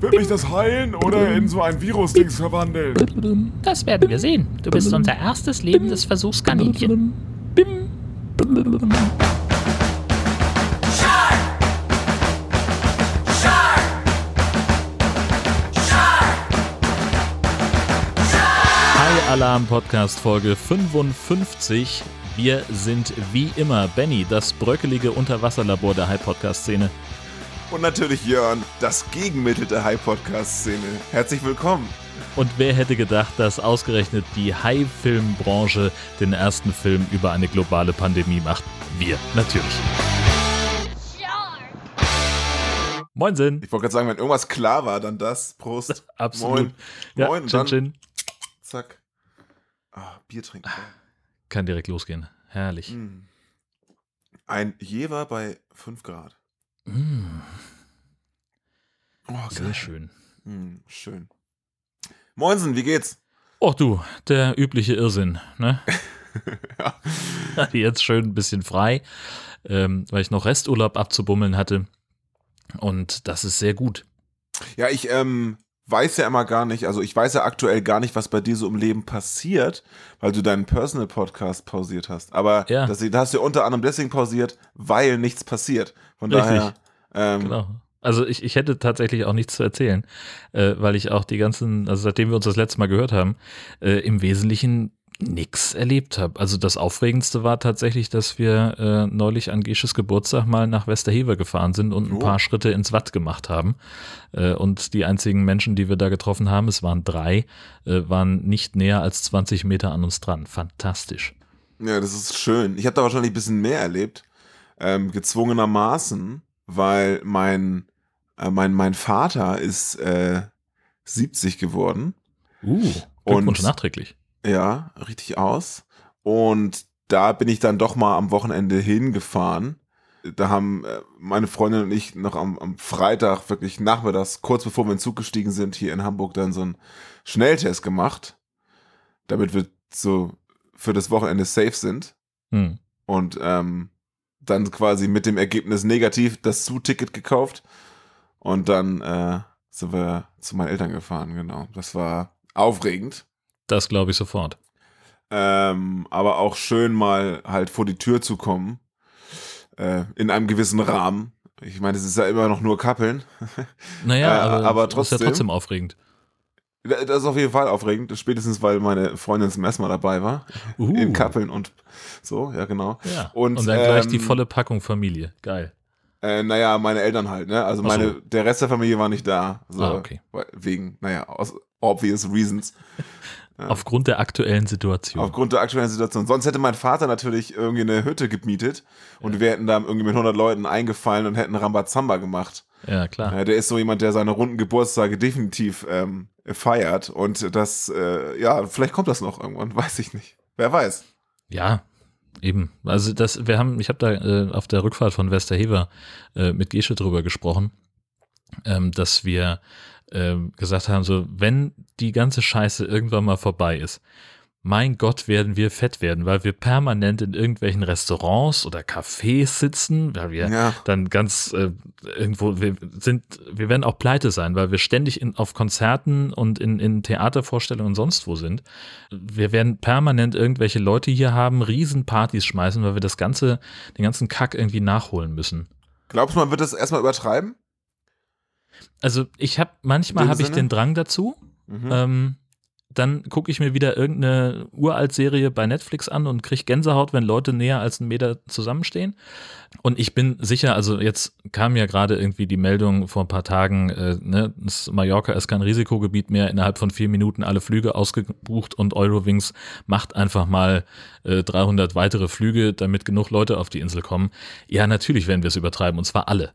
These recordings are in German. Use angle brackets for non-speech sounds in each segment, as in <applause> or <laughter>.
Wird mich das heilen oder in so ein Virus-Dings verwandeln? Das werden wir sehen. Du bist unser erstes lebendes Versuchskaninchen. High Alarm Podcast Folge 55. Wir sind wie immer Benny, das bröckelige Unterwasserlabor der High Podcast Szene. Und natürlich Jörn, das Gegenmittel der High Podcast Szene. Herzlich willkommen. Und wer hätte gedacht, dass ausgerechnet die High-Film-Branche den ersten Film über eine globale Pandemie macht? Wir, natürlich. Moinsen. Ich wollte gerade sagen, wenn irgendwas klar war, dann das. Prost. <laughs> Absolut. Moin. Ja, Moin. Chin dann, Chin. zack. Ah, Bier trinken. Kann direkt losgehen. Herrlich. Mm. Ein Jever bei 5 Grad. Mm, Oh, sehr schön. Mm, schön. Moinsen, wie geht's? Och du, der übliche Irrsinn, ne? <laughs> ja. <laughs> Jetzt schön ein bisschen frei, ähm, weil ich noch Resturlaub abzubummeln hatte. Und das ist sehr gut. ja, ich ähm, weiß ja immer gar nicht, also ich weiß ja aktuell gar nicht, was bei dir so im Leben passiert, weil du deinen Personal Podcast pausiert hast. Aber Ja. das, das hast du unter anderem deswegen pausiert, weil nichts passiert. Von Richtig. daher. Ähm, Genau. Also ich, ich hätte tatsächlich auch nichts zu erzählen, äh, weil ich auch die ganzen, also seitdem wir uns das letzte Mal gehört haben, äh, im Wesentlichen nichts erlebt habe. Also das Aufregendste war tatsächlich, dass wir äh, neulich an Gesches Geburtstag mal nach Westerhever gefahren sind und ein Oh. paar Schritte ins Watt gemacht haben. Äh, und die einzigen Menschen, die wir da getroffen haben, es waren drei, äh, waren nicht näher als 20 Meter an uns dran. Fantastisch. Ja, das ist schön. Ich habe da wahrscheinlich ein bisschen mehr erlebt. Ähm, gezwungenermaßen, weil mein, äh, mein, mein Vater ist äh, 70 geworden. Uh, Glückwunsch Und- nachträglich. Ja, richtig aus. Und da bin ich dann doch mal am Wochenende hingefahren. Da haben äh, meine Freundin und ich noch am, am Freitag, wirklich nachmittags, kurz bevor wir in den Zug gestiegen sind, hier in Hamburg dann so einen Schnelltest gemacht, damit wir so für das Wochenende safe sind. Hm. Und ähm, dann quasi mit dem Ergebnis negativ das Zuticket gekauft. Und dann äh, sind wir zu meinen Eltern gefahren, genau. Das war aufregend. Das glaube ich sofort. Ähm, aber auch schön mal halt vor die Tür zu kommen. Äh, in einem gewissen Rahmen. Ich meine, es ist ja immer noch nur Kappeln. <laughs> Naja, Äh, aber, aber ist ja trotzdem- trotzdem aufregend. Das ist auf jeden Fall aufregend. Spätestens, weil meine Freundin zum ersten Mal dabei war. Uh. In Kappeln und so, ja, genau. Ja. Und, Und, dann gleich die ähm, volle Packung Familie. Geil. Äh, naja, meine Eltern halt, ne? Also so. meine, der Rest der Familie war nicht da. So, Ah, okay. Wegen, naja, aus obvious reasons. <laughs> Ja. Aufgrund der aktuellen Situation. Aufgrund der aktuellen Situation. Sonst hätte mein Vater natürlich irgendwie eine Hütte gemietet und wir hätten da irgendwie mit 100 Leuten eingefallen und hätten Rambazamba gemacht. ja, klar. Ja, der ist so jemand, der seine runden Geburtstage definitiv ähm, feiert und das, äh, ja, vielleicht kommt das noch irgendwann, <laughs> weiß ich nicht. Wer weiß. Ja, eben. Also das, wir haben, ich habe da äh, auf der Rückfahrt von Westerhever äh, mit Gesche drüber gesprochen, ähm, dass wir ähm, gesagt haben, so, wenn die ganze Scheiße irgendwann mal vorbei ist, mein Gott, werden wir fett werden, weil wir permanent in irgendwelchen Restaurants oder Cafés sitzen, weil wir Ja. dann ganz äh, irgendwo, wir sind, wir werden auch pleite sein, weil wir ständig in, auf Konzerten und in, in Theatervorstellungen und sonst wo sind. Wir werden permanent irgendwelche Leute hier haben, Riesenpartys schmeißen, weil wir das ganze, den ganzen Kack irgendwie nachholen müssen. Glaubst du, man wird das erstmal übertreiben? Also ich habe, manchmal habe ich den Drang dazu, Mhm. ähm, dann gucke ich mir wieder irgendeine Uralt-Serie bei Netflix an und kriege Gänsehaut, wenn Leute näher als einen Meter zusammenstehen. Und ich bin sicher, also jetzt kam ja gerade irgendwie die Meldung vor ein paar Tagen, äh, ne, das Mallorca ist kein Risikogebiet mehr, innerhalb von vier Minuten alle Flüge ausgebucht und Eurowings macht einfach mal äh, 300 weitere Flüge, damit genug Leute auf die Insel kommen. Ja, natürlich werden wir es übertreiben und zwar alle.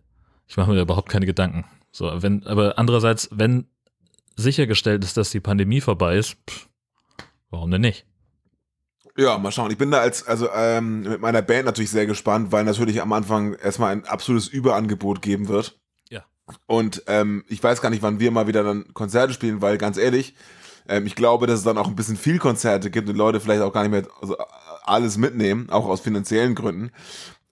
Ich mache mir da überhaupt keine Gedanken. So, wenn, aber andererseits, wenn sichergestellt ist, dass die Pandemie vorbei ist, pff, warum denn nicht? Ja, mal schauen. Ich bin da als, also ähm, mit meiner Band natürlich sehr gespannt, weil natürlich am Anfang erstmal ein absolutes Überangebot geben wird. Ja. Und ähm, ich weiß gar nicht, wann wir mal wieder dann Konzerte spielen, weil ganz ehrlich, ähm, ich glaube, dass es dann auch ein bisschen viel Konzerte gibt und Leute vielleicht auch gar nicht mehr also, alles mitnehmen, auch aus finanziellen Gründen.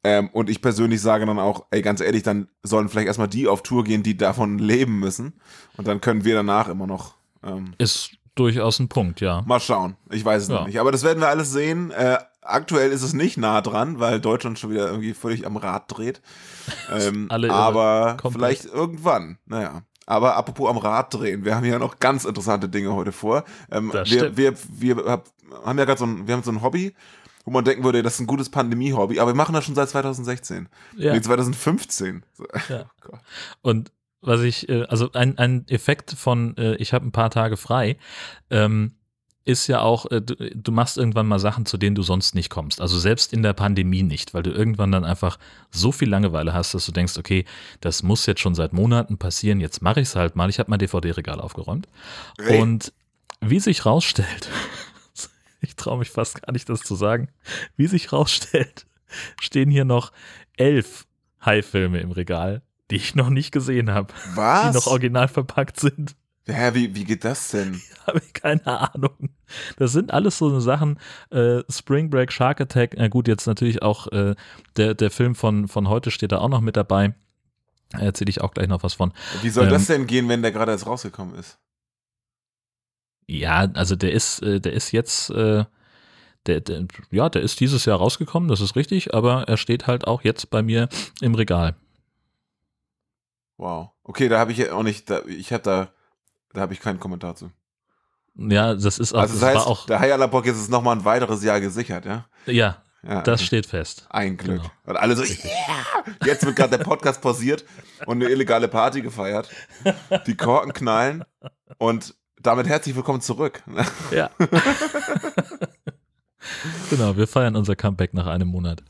Ähm, und ich persönlich sage dann auch, ey, ganz ehrlich, dann sollen vielleicht erstmal die auf Tour gehen, die davon <laughs> leben müssen. Und dann können wir danach immer noch. Ähm, Ist durchaus ein Punkt, ja. Mal schauen. Ich weiß es Ja. noch nicht. Aber das werden wir alles sehen. Äh, aktuell ist es nicht nah dran, weil Deutschland schon wieder irgendwie völlig am Rad dreht. <laughs> Ähm, Alle aber vielleicht irgendwann. Naja. Aber apropos am Rad drehen, wir haben hier noch ganz interessante Dinge heute vor. Ähm, wir, wir, wir hab, haben ja gerade so ein, wir haben so ein Hobby, wo man denken würde, das ist ein gutes Pandemie-Hobby, aber wir machen das schon seit 2016. Ja. Nee, 2015. So. Ja. <laughs> Oh. Und was ich, äh, also ein, ein Effekt von, äh, ich habe ein paar Tage frei, ähm, ist ja auch, äh, du, machst irgendwann mal Sachen, zu denen du sonst nicht kommst. Also selbst in der Pandemie nicht, weil du irgendwann dann einfach so viel Langeweile hast, dass du denkst, okay, das muss jetzt schon seit Monaten passieren, jetzt mache ich es halt mal. Ich habe mein DVD-Regal aufgeräumt. Ey, Und wie sich rausstellt, <laughs> <laughs> ich traue mich fast gar nicht, das zu sagen, wie sich rausstellt, <laughs> stehen hier noch elf High-Filme im Regal, die ich noch nicht gesehen habe, die was? noch original verpackt sind. Hä, wie, wie geht das denn? <laughs> Habe ich keine Ahnung. Das sind alles so Sachen, äh, Spring Break, Shark Attack, na gut, jetzt natürlich auch äh, der, der Film von, von heute steht da auch noch mit dabei. Da erzähle ich auch gleich noch was von. Wie soll Ähm, das denn gehen, wenn der gerade erst rausgekommen ist? Ja, also der ist, äh, der ist jetzt, äh, der, der, ja, der ist dieses Jahr rausgekommen, das ist richtig, aber er steht halt auch jetzt bei mir im Regal. Wow. Okay, da habe ich ja auch nicht, da, ich habe da, da habe ich keinen Kommentar zu. Ja, das ist auch, Also das das heißt, auch, der Hayalabok ist es nochmal ein weiteres Jahr gesichert, ja? ja, ja das steht fest. Ein Glück. genau. Und alle so, yeah! Jetzt wird gerade der Podcast pausiert und eine illegale Party gefeiert. Die Korken knallen und damit herzlich willkommen zurück. Ja. <laughs> genau, wir feiern unser Comeback nach einem Monat.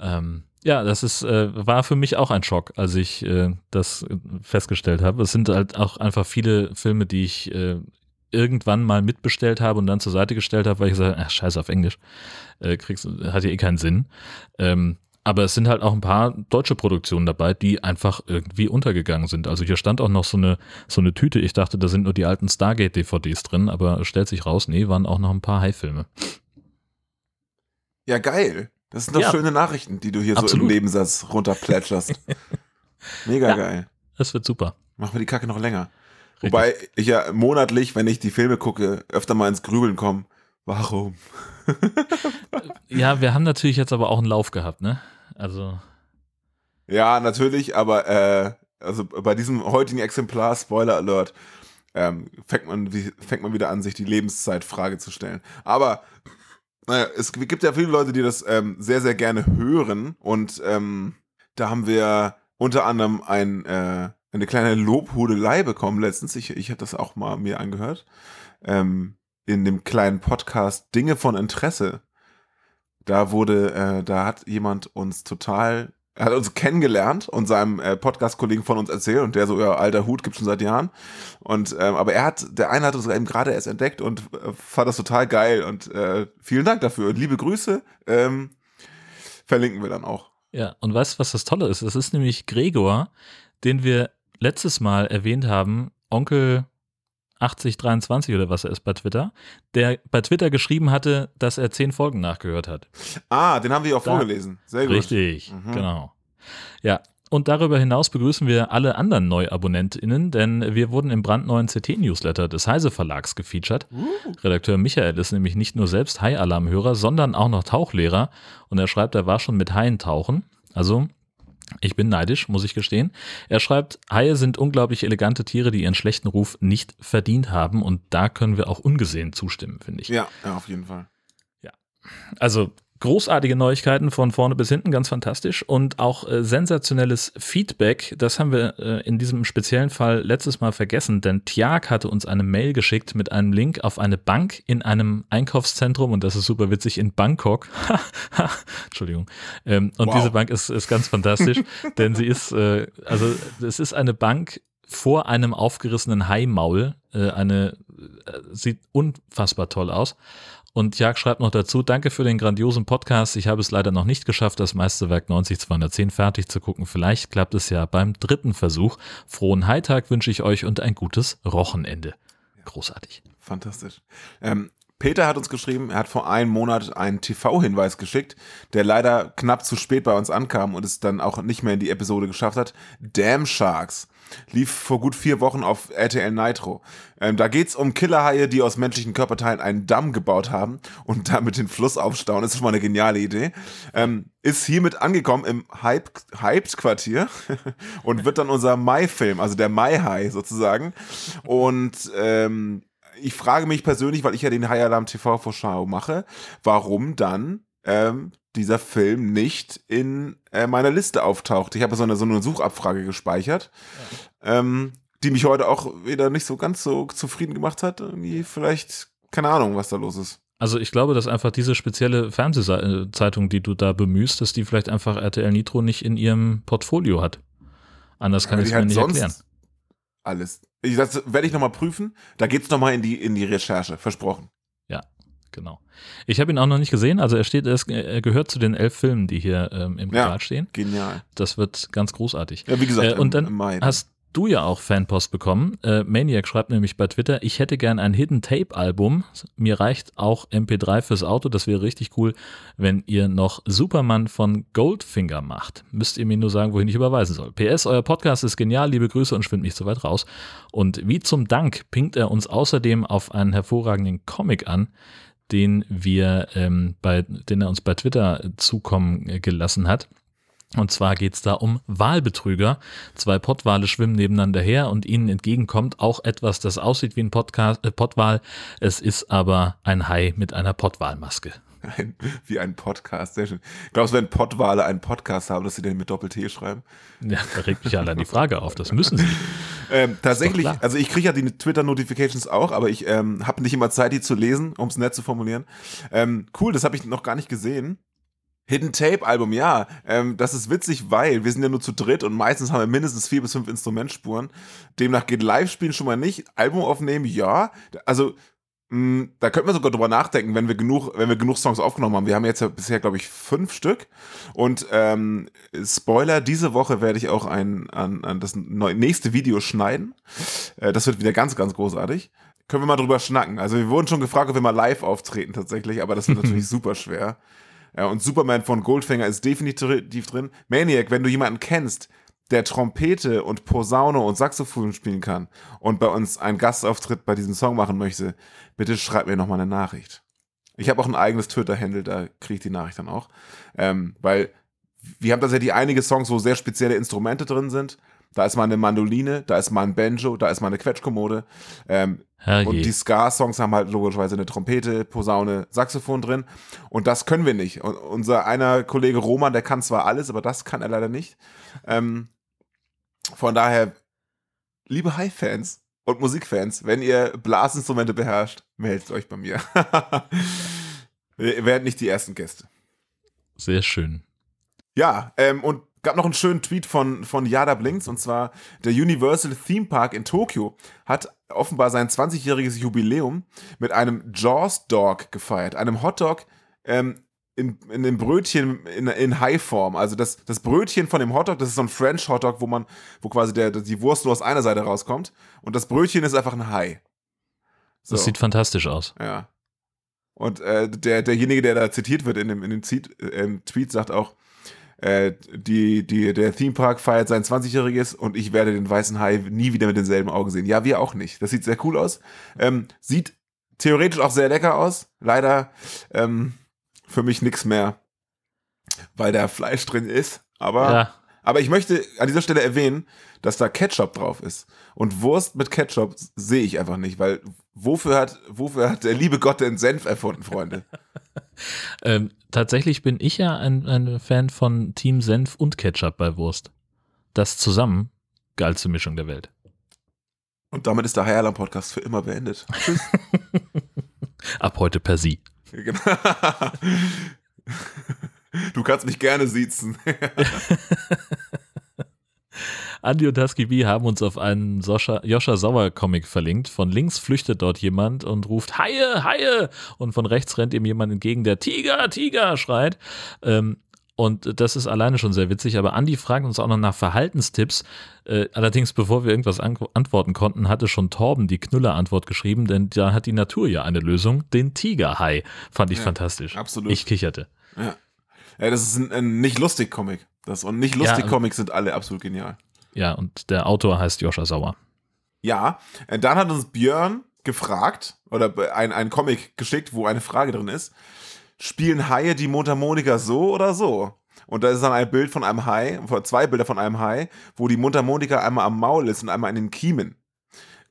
Ähm, ja, das ist, äh, war für mich auch ein Schock, als ich äh, das äh, festgestellt habe. Es sind halt auch einfach viele Filme, die ich äh, irgendwann mal mitbestellt habe und dann zur Seite gestellt habe, weil ich gesagt habe, ach, scheiße auf Englisch, äh, kriegst, hat ja eh keinen Sinn. Ähm, aber es sind halt auch ein paar deutsche Produktionen dabei, die einfach irgendwie untergegangen sind. Also hier stand auch noch so eine, so eine Tüte. Ich dachte, da sind nur die alten Stargate-DVDs drin, aber es stellt sich raus, nee, waren auch noch ein paar High-Filme. Ja, geil. Das sind doch Ja. schöne Nachrichten, die du hier so Absolut. im Nebensatz runterplätscherst. <laughs> Mega Ja. geil. Das wird super. Machen wir die Kacke noch länger. Richtig. Wobei ich ja monatlich, wenn ich die Filme gucke, öfter mal ins Grübeln komme. Warum? <laughs> Ja, wir haben natürlich jetzt aber auch einen Lauf gehabt, ne? Also, Ja, natürlich, aber äh, also bei diesem heutigen Exemplar, Spoiler Alert, ähm, fängt, man, fängt man wieder an, sich die Lebenszeitfrage zu stellen. Aber naja, es gibt ja viele Leute, die das ähm, sehr, sehr gerne hören und ähm, da haben wir unter anderem ein, äh, eine kleine Lobhudelei bekommen letztens. Ich, ich habe das auch mal mir angehört. Ähm, in dem kleinen Podcast Dinge von Interesse. Da wurde, äh, da hat jemand uns total, hat uns kennengelernt und seinem äh, Podcast-Kollegen von uns erzählt und der so, ja, alter Hut gibt's schon seit Jahren. Und ähm, aber er hat, der eine hat uns eben gerade erst entdeckt und äh, fand das total geil und äh, vielen Dank dafür und liebe Grüße. Ähm, verlinken wir dann auch. ja, und weißt du, was das Tolle ist? Es ist nämlich Gregor, den wir letztes Mal erwähnt haben, Onkel 8023 oder was er ist bei Twitter, der bei Twitter geschrieben hatte, dass er zehn Folgen nachgehört hat. Ah, den haben wir auch Da- vorgelesen. Sehr gut. Richtig, Mhm. genau. Ja, und darüber hinaus begrüßen wir alle anderen NeuabonnentInnen, denn wir wurden im brandneuen CT-Newsletter des Heise Verlags gefeatured. Uh, Redakteur Michael ist nämlich nicht nur selbst Hai-Alarmhörer, sondern auch noch Tauchlehrer und er schreibt, er war schon mit Haien tauchen. Also, ich bin neidisch, muss ich gestehen. Er schreibt, Haie sind unglaublich elegante Tiere, die ihren schlechten Ruf nicht verdient haben und da können wir auch ungesehen zustimmen, finde ich. ja, ja, auf jeden Fall. Also großartige Neuigkeiten von vorne bis hinten, ganz fantastisch und auch äh, sensationelles Feedback. Das haben wir äh, in diesem speziellen Fall letztes Mal vergessen, denn Tiag hatte uns eine Mail geschickt mit einem Link auf eine Bank in einem Einkaufszentrum und das ist super witzig in Bangkok. <laughs> Entschuldigung. Ähm, und Wow. diese Bank ist, ist ganz fantastisch, <laughs> denn sie ist, äh, also es ist eine Bank vor einem aufgerissenen Haimaul. Äh, eine äh, sieht unfassbar toll aus. Und Jag schreibt noch dazu, danke für den grandiosen Podcast. Ich habe es leider noch nicht geschafft, das Meisterwerk 90210 fertig zu gucken. Vielleicht klappt es ja beim dritten Versuch. Frohen Heitag wünsche ich euch und ein gutes Wochenende. Großartig. Fantastisch. Ähm, Peter hat uns geschrieben, er hat vor einem Monat einen TV-Hinweis geschickt, der leider knapp zu spät bei uns ankam und es dann auch nicht mehr in die Episode geschafft hat. Damn Sharks lief vor gut vier Wochen auf RTL Nitro. Ähm, da geht's um Killerhaie, die aus menschlichen Körperteilen einen Damm gebaut haben und damit den Fluss aufstauen. Das ist schon mal eine geniale Idee. Ähm, ist hiermit angekommen im Hyped-Quartier <laughs> und wird dann unser Mai-Film, also der Mai-Hai sozusagen. Und ähm, ich frage mich persönlich, weil ich ja den High Alarm TV Vorschau mache, warum dann ähm, dieser Film nicht in äh, meiner Liste auftaucht. Ich habe so eine, so eine Suchabfrage gespeichert, ja. ähm, die mich heute auch wieder nicht so ganz so zufrieden gemacht hat. Irgendwie vielleicht, keine Ahnung, was da los ist. Also ich glaube, dass einfach diese spezielle Fernsehzeitung, die du da bemühst, dass die vielleicht einfach RTL Nitro nicht in ihrem Portfolio hat. Anders kann ich es mir nicht erklären. Alles. Das werde ich nochmal prüfen. Da geht es nochmal in die, in die Recherche, versprochen. Genau. Ich habe ihn auch noch nicht gesehen. Also er steht, er gehört zu den elf Filmen, die hier ähm, im Regal ja, stehen. Genial. Das wird ganz großartig. Ja, wie gesagt, äh, und dann Mai, hast du ja auch Fanpost bekommen. Äh, Maniac schreibt nämlich bei Twitter, ich hätte gern ein Hidden Tape Album. Mir reicht auch MP3 fürs Auto. Das wäre richtig cool, wenn ihr noch Superman von Goldfinger macht. Müsst ihr mir nur sagen, wohin ich überweisen soll. PS, euer Podcast ist genial. Liebe Grüße und schwimmt nicht so weit raus. Und wie zum Dank pinkt er uns außerdem auf einen hervorragenden Comic an, den wir ähm, bei, den er uns bei Twitter zukommen gelassen hat. Und zwar geht es da um Wahlbetrüger. Zwei Pottwale schwimmen nebeneinander her und ihnen entgegenkommt auch etwas, das aussieht wie ein Podcast, äh, Pottwal. Es ist aber ein Hai mit einer Pottwalmaske. Ein, wie ein Podcast, sehr schön. Glaubst du, wenn Pottwale einen Podcast haben, dass sie den mit Doppel-T schreiben? Ja, da regt mich allein die Frage auf, das müssen sie. Ähm, tatsächlich, also ich kriege ja die Twitter-Notifications auch, aber ich ähm, habe nicht immer Zeit, die zu lesen, um es nett zu formulieren. Ähm, cool, das habe ich noch gar nicht gesehen. Hidden Tape Album, ja. Ähm, das ist witzig, weil wir sind ja nur zu dritt und meistens haben wir mindestens vier bis fünf Instrumentspuren. Demnach geht Live-Spielen schon mal nicht. Album aufnehmen, ja. Also, da könnten wir sogar drüber nachdenken, wenn wir genug, wenn wir genug Songs aufgenommen haben. Wir haben jetzt ja bisher, glaube ich, fünf Stück. Und ähm, Spoiler, diese Woche werde ich auch ein, an, an das nächste Video schneiden. Äh, das wird wieder ganz, ganz großartig können wir mal drüber schnacken. Also wir wurden schon gefragt, ob wir mal live auftreten tatsächlich, aber das wird <laughs> natürlich super schwer. Ja, und Superman von Goldfinger ist definitiv drin. Maniac, wenn du jemanden kennst, der Trompete und Posaune und Saxophon spielen kann und bei uns einen Gastauftritt bei diesem Song machen möchte, bitte schreib mir nochmal eine Nachricht. Ich habe auch ein eigenes Twitter-Handle, da kriege ich die Nachricht dann auch. Ähm, weil wir haben tatsächlich einige Songs, wo sehr spezielle Instrumente drin sind. Da ist mal eine Mandoline, da ist mal ein Banjo, da ist mal eine Quetschkommode. Ähm, und die Ska-Songs haben halt logischerweise eine Trompete, Posaune, Saxophon drin. Und das können wir nicht. Und unser einer Kollege Roman, der kann zwar alles, aber das kann er leider nicht. Ähm, von daher, liebe High-Fans und Musikfans, wenn ihr Blasinstrumente beherrscht, meldet euch bei mir. <laughs> wir werden nicht die ersten Gäste. Sehr schön. Ja, ähm, und gab noch einen schönen Tweet von, von Yada Blinks und zwar der Universal Theme Park in Tokio hat offenbar sein 20-jähriges Jubiläum mit einem Jaws Dog gefeiert, einem Hotdog ähm, in, in dem Brötchen in, in High-Form. Also das, das Brötchen von dem Hotdog, das ist so ein French Hotdog, wo man, wo quasi der, die Wurst nur aus einer Seite rauskommt. Und das Brötchen ist einfach ein High. So. Das sieht fantastisch aus. Ja. Und äh, der, derjenige, der da zitiert wird in dem, in dem Tweet, äh, Tweet sagt auch, äh, die, die, der Theme Park feiert sein 20-jähriges und ich werde den weißen Hai nie wieder mit denselben Augen sehen. Ja, wir auch nicht. Das sieht sehr cool aus. Ähm, sieht theoretisch auch sehr lecker aus. Leider ähm, für mich nichts mehr, weil da Fleisch drin ist. Aber, ja. aber ich möchte an dieser Stelle erwähnen, dass da Ketchup drauf ist. Und Wurst mit Ketchup sehe ich einfach nicht, weil wofür hat, wofür hat der liebe Gott den Senf erfunden, Freunde? <laughs> ähm, tatsächlich bin ich ja ein, ein Fan von Team Senf und Ketchup bei Wurst. Das zusammen, geilste Mischung der Welt. Und damit ist der High Podcast für immer beendet. <laughs> Tschüss. Ab heute per Sie. <laughs> Genau. Du kannst mich gerne siezen. <laughs> Andi und Husky B haben uns auf einen Soscha, Joscha Sauer Comic verlinkt. Von links flüchtet dort jemand und ruft Haie, Haie! Und von rechts rennt ihm jemand entgegen, der Tiger, Tiger schreit. Ähm, Und das ist alleine schon sehr witzig. Aber Andi fragt uns auch noch nach Verhaltenstipps. Äh, allerdings, bevor wir irgendwas an antworten konnten, hatte schon Torben die Knüller-Antwort geschrieben, denn da hat die Natur ja eine Lösung. Den Tigerhai. Fand ich Ja, fantastisch. absolut. Ich kicherte. Ja. ja, das ist ein, ein nicht lustig Comic. Das, und nicht Ja, lustig Comics sind alle absolut genial. Ja, und der Autor heißt Joscha Sauer. Ja, äh, dann hat uns Björn gefragt oder ein, ein Comic geschickt, wo eine Frage drin ist. Spielen Haie die Mundharmonika so oder so? Und da ist dann ein Bild von einem Hai, zwei Bilder von einem Hai, wo die Mundharmonika einmal am Maul ist und einmal an den Kiemen.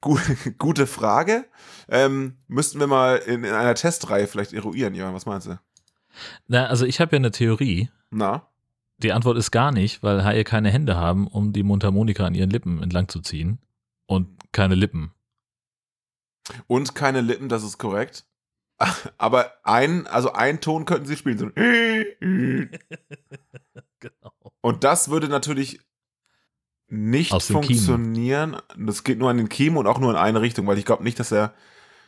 Gu <laughs> gute Frage. Ähm, müssten wir mal in, in einer Testreihe vielleicht eruieren, Jörn, was meinst du? Na, also ich habe ja eine Theorie. Na? Die Antwort ist gar nicht, weil Haie keine Hände haben, um die Mundharmonika an ihren Lippen entlang zu ziehen. Und keine Lippen. Und keine Lippen, das ist korrekt. <laughs> Aber ein, also ein Ton könnten sie spielen. So. <laughs> Genau. Und das würde natürlich nicht funktionieren. Das geht nur an den Kiemen und auch nur in eine Richtung, weil ich glaube nicht, dass er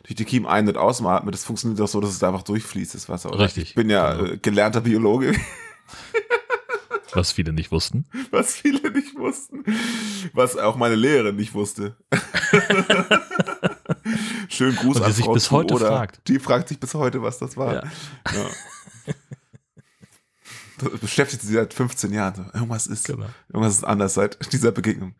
durch die Kiemen ein- und ausatmet. Das funktioniert doch so, dass es da einfach durchfließt, das Wasser. Richtig. Ich bin ja Genau. äh, gelernter Biologe, <laughs> Was viele nicht wussten. <laughs> was viele nicht wussten. Was auch meine Lehrerin nicht wusste. <laughs> Schönen Gruß Und die an sich Frau bis heute Zuoder. fragt. Die fragt sich bis heute, was das war. Ja. Ja. Das beschäftigt sie seit 15 Jahren. Irgendwas ist, Genau. irgendwas ist anders seit <laughs> dieser Begegnung.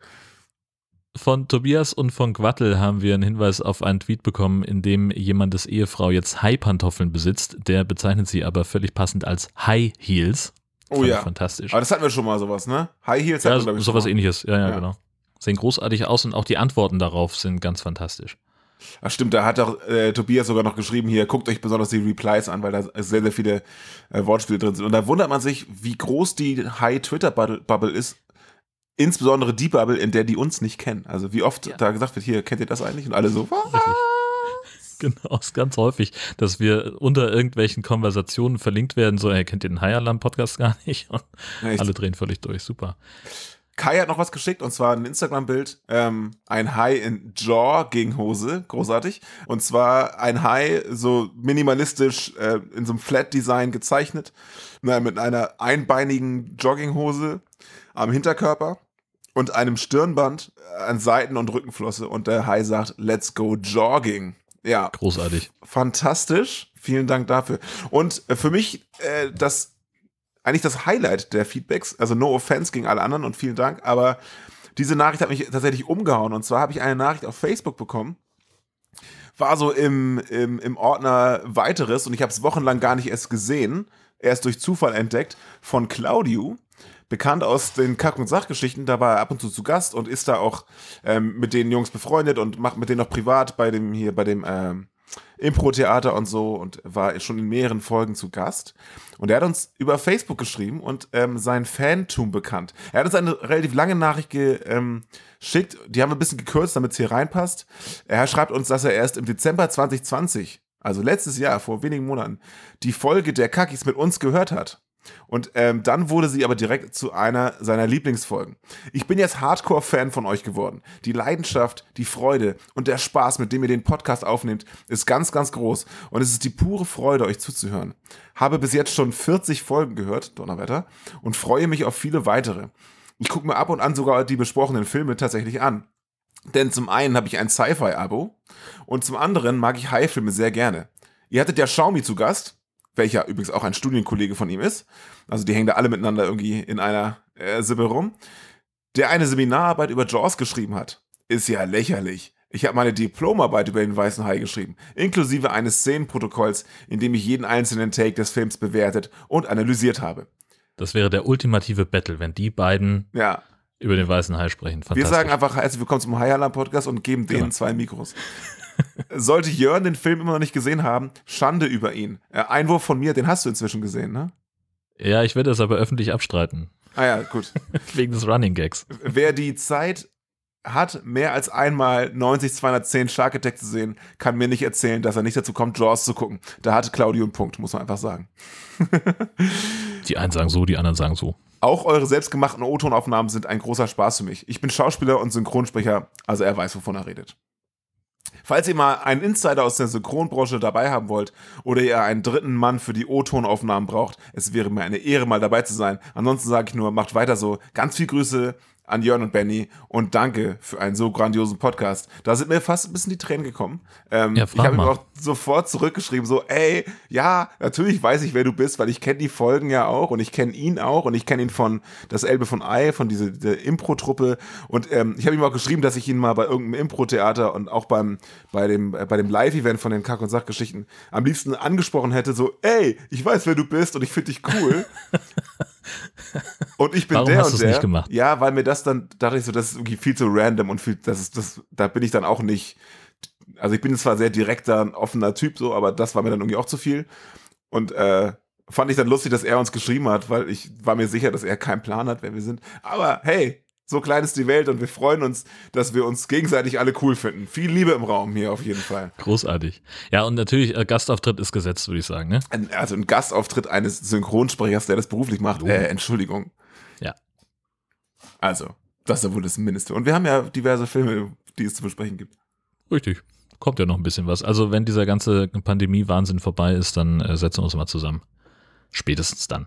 Von Tobias und von Quattel haben wir einen Hinweis auf einen Tweet bekommen, in dem jemandes Ehefrau jetzt High-Pantoffeln besitzt. Der bezeichnet sie aber völlig passend als High Heels. Oh ja. Fantastisch. Aber das hatten wir schon mal sowas, ne? High Heels hatten Ja, wir, ich, sowas ähnliches. Ja, ja, Ja. genau. Sehen großartig aus und auch die Antworten darauf sind ganz fantastisch. Ach stimmt, da hat doch äh, Tobias sogar noch geschrieben, hier, guckt euch besonders die Replies an, weil da sehr, sehr viele äh, Wortspiele drin sind. Und da wundert man sich, wie groß die High-Twitter-Bubble ist. Insbesondere die Bubble, in der die uns nicht kennen. Also wie oft Ja. da gesagt wird, hier, kennt ihr das eigentlich? Und alle so, was? Genau, <laughs> ist ganz häufig, dass wir unter irgendwelchen Konversationen verlinkt werden, so, hey, kennt ihr den High Alarm Podcast gar <laughs> nicht? Und alle drehen völlig durch, super. Kai hat noch was geschickt und zwar ein Instagram-Bild. Ähm, ein Hai in Jogginghose, großartig. Und zwar ein Hai, so minimalistisch äh, in so einem Flat-Design gezeichnet, na, mit einer einbeinigen Jogginghose am Hinterkörper und einem Stirnband an Seiten- und Rückenflosse. Und der Hai sagt, let's go jogging. Ja, Großartig. fantastisch. Vielen Dank dafür. Und äh, für mich äh, das eigentlich das Highlight der Feedbacks. Also no offense gegen alle anderen und vielen Dank. Aber diese Nachricht hat mich tatsächlich umgehauen. Und zwar habe ich eine Nachricht auf Facebook bekommen. War so im, im, im Ordner weiteres und ich habe es wochenlang gar nicht erst gesehen. Erst durch Zufall entdeckt von Claudio. Bekannt aus den Kack- und Sachgeschichten, da war er ab und zu zu Gast und ist da auch ähm, mit den Jungs befreundet und macht mit denen noch privat bei dem hier, bei dem ähm, Impro-Theater und so und war schon in mehreren Folgen zu Gast. Und er hat uns über Facebook geschrieben und ähm, sein Fantum bekannt. Er hat uns eine relativ lange Nachricht geschickt, ähm, die haben wir ein bisschen gekürzt, damit es hier reinpasst. Er schreibt uns, dass er erst im Dezember 2020, also letztes Jahr, vor wenigen Monaten, die Folge der Kackis mit uns gehört hat. Und ähm, dann wurde sie aber direkt zu einer seiner Lieblingsfolgen. Ich bin jetzt Hardcore-Fan von euch geworden. Die Leidenschaft, die Freude und der Spaß, mit dem ihr den Podcast aufnehmt, ist ganz, ganz groß. Und es ist die pure Freude, euch zuzuhören. Habe bis jetzt schon 40 Folgen gehört, Donnerwetter, und freue mich auf viele weitere. Ich gucke mir ab und an sogar die besprochenen Filme tatsächlich an. Denn zum einen habe ich ein Sci-Fi-Abo und zum anderen mag ich High-Filme sehr gerne. Ihr hattet ja Xiaomi zu Gast, welcher übrigens auch ein Studienkollege von ihm ist. Also die hängen da alle miteinander irgendwie in einer äh, Sippe rum. Der eine Seminararbeit über Jaws geschrieben hat. Ist ja lächerlich. Ich habe meine Diplomarbeit über den Weißen Hai geschrieben, inklusive eines Szenenprotokolls, in dem ich jeden einzelnen Take des Films bewertet und analysiert habe. Das wäre der ultimative Battle, wenn die beiden Ja, über den weißen Hai sprechen. wir sagen einfach herzlich willkommen zum High Alarm Podcast und geben denen Genau. zwei Mikros. Sollte Jörn den Film immer noch nicht gesehen haben, Schande über ihn. Äh, Einwurf von mir, den hast du inzwischen gesehen, ne? ja, ich werde das aber öffentlich abstreiten. Ah ja, gut. <laughs> Wegen des Running Gags. Wer die Zeit hat, mehr als einmal 90 210 Shark Attack zu sehen, kann mir nicht erzählen, dass er nicht dazu kommt, Jaws zu gucken. Da hat Claudio einen Punkt, muss man einfach sagen. <laughs> Die einen sagen so, die anderen sagen so. Auch eure selbstgemachten O-Tonaufnahmen sind ein großer Spaß für mich. Ich bin Schauspieler und Synchronsprecher, also er weiß, wovon er redet. Falls ihr mal einen Insider aus der Synchronbranche dabei haben wollt oder ihr einen dritten Mann für die O-Tonaufnahmen braucht, es wäre mir eine Ehre, mal dabei zu sein. Ansonsten sage ich nur, macht weiter so. Ganz viel Grüße an Jörn und Benny und danke für einen so grandiosen Podcast. Da sind mir fast ein bisschen die Tränen gekommen. Ähm, ja, ich habe ihm auch sofort zurückgeschrieben, so, ey, ja, natürlich weiß ich, wer du bist, weil ich kenne die Folgen ja auch und ich kenne ihn auch und ich kenne ihn von das Elbe von Ei, von dieser, dieser Impro-Truppe und ähm, ich habe ihm auch geschrieben, dass ich ihn mal bei irgendeinem Impro-Theater und auch beim, bei dem, äh, bei dem Live-Event von den Kack- und Sachgeschichten am liebsten angesprochen hätte, so, ey, ich weiß, wer du bist und ich finde dich cool. <laughs> Und ich bin Warum der hast und der. Nicht gemacht? Ja, weil mir das dann, dachte ich so, das ist irgendwie viel zu random und viel, das ist, das, da bin ich dann auch nicht. Also ich bin zwar sehr direkter, ein offener Typ so, aber das war mir dann irgendwie auch zu viel. Und äh, fand ich dann lustig, dass er uns geschrieben hat, weil ich war mir sicher, dass er keinen Plan hat, wer wir sind. Aber hey, so klein ist die Welt und wir freuen uns, dass wir uns gegenseitig alle cool finden. Viel Liebe im Raum hier auf jeden Fall. Großartig. Ja, und natürlich, äh, Gastauftritt ist gesetzt, würde ich sagen. Ne? Also ein Gastauftritt eines Synchronsprechers, der das beruflich macht. Äh, Entschuldigung. Ja. Also, das ist ja wohl das Mindeste. Und wir haben ja diverse Filme, die es zu besprechen gibt. Richtig. Kommt ja noch ein bisschen was. Also, wenn dieser ganze Pandemie-Wahnsinn vorbei ist, dann äh, setzen wir uns mal zusammen. Spätestens dann.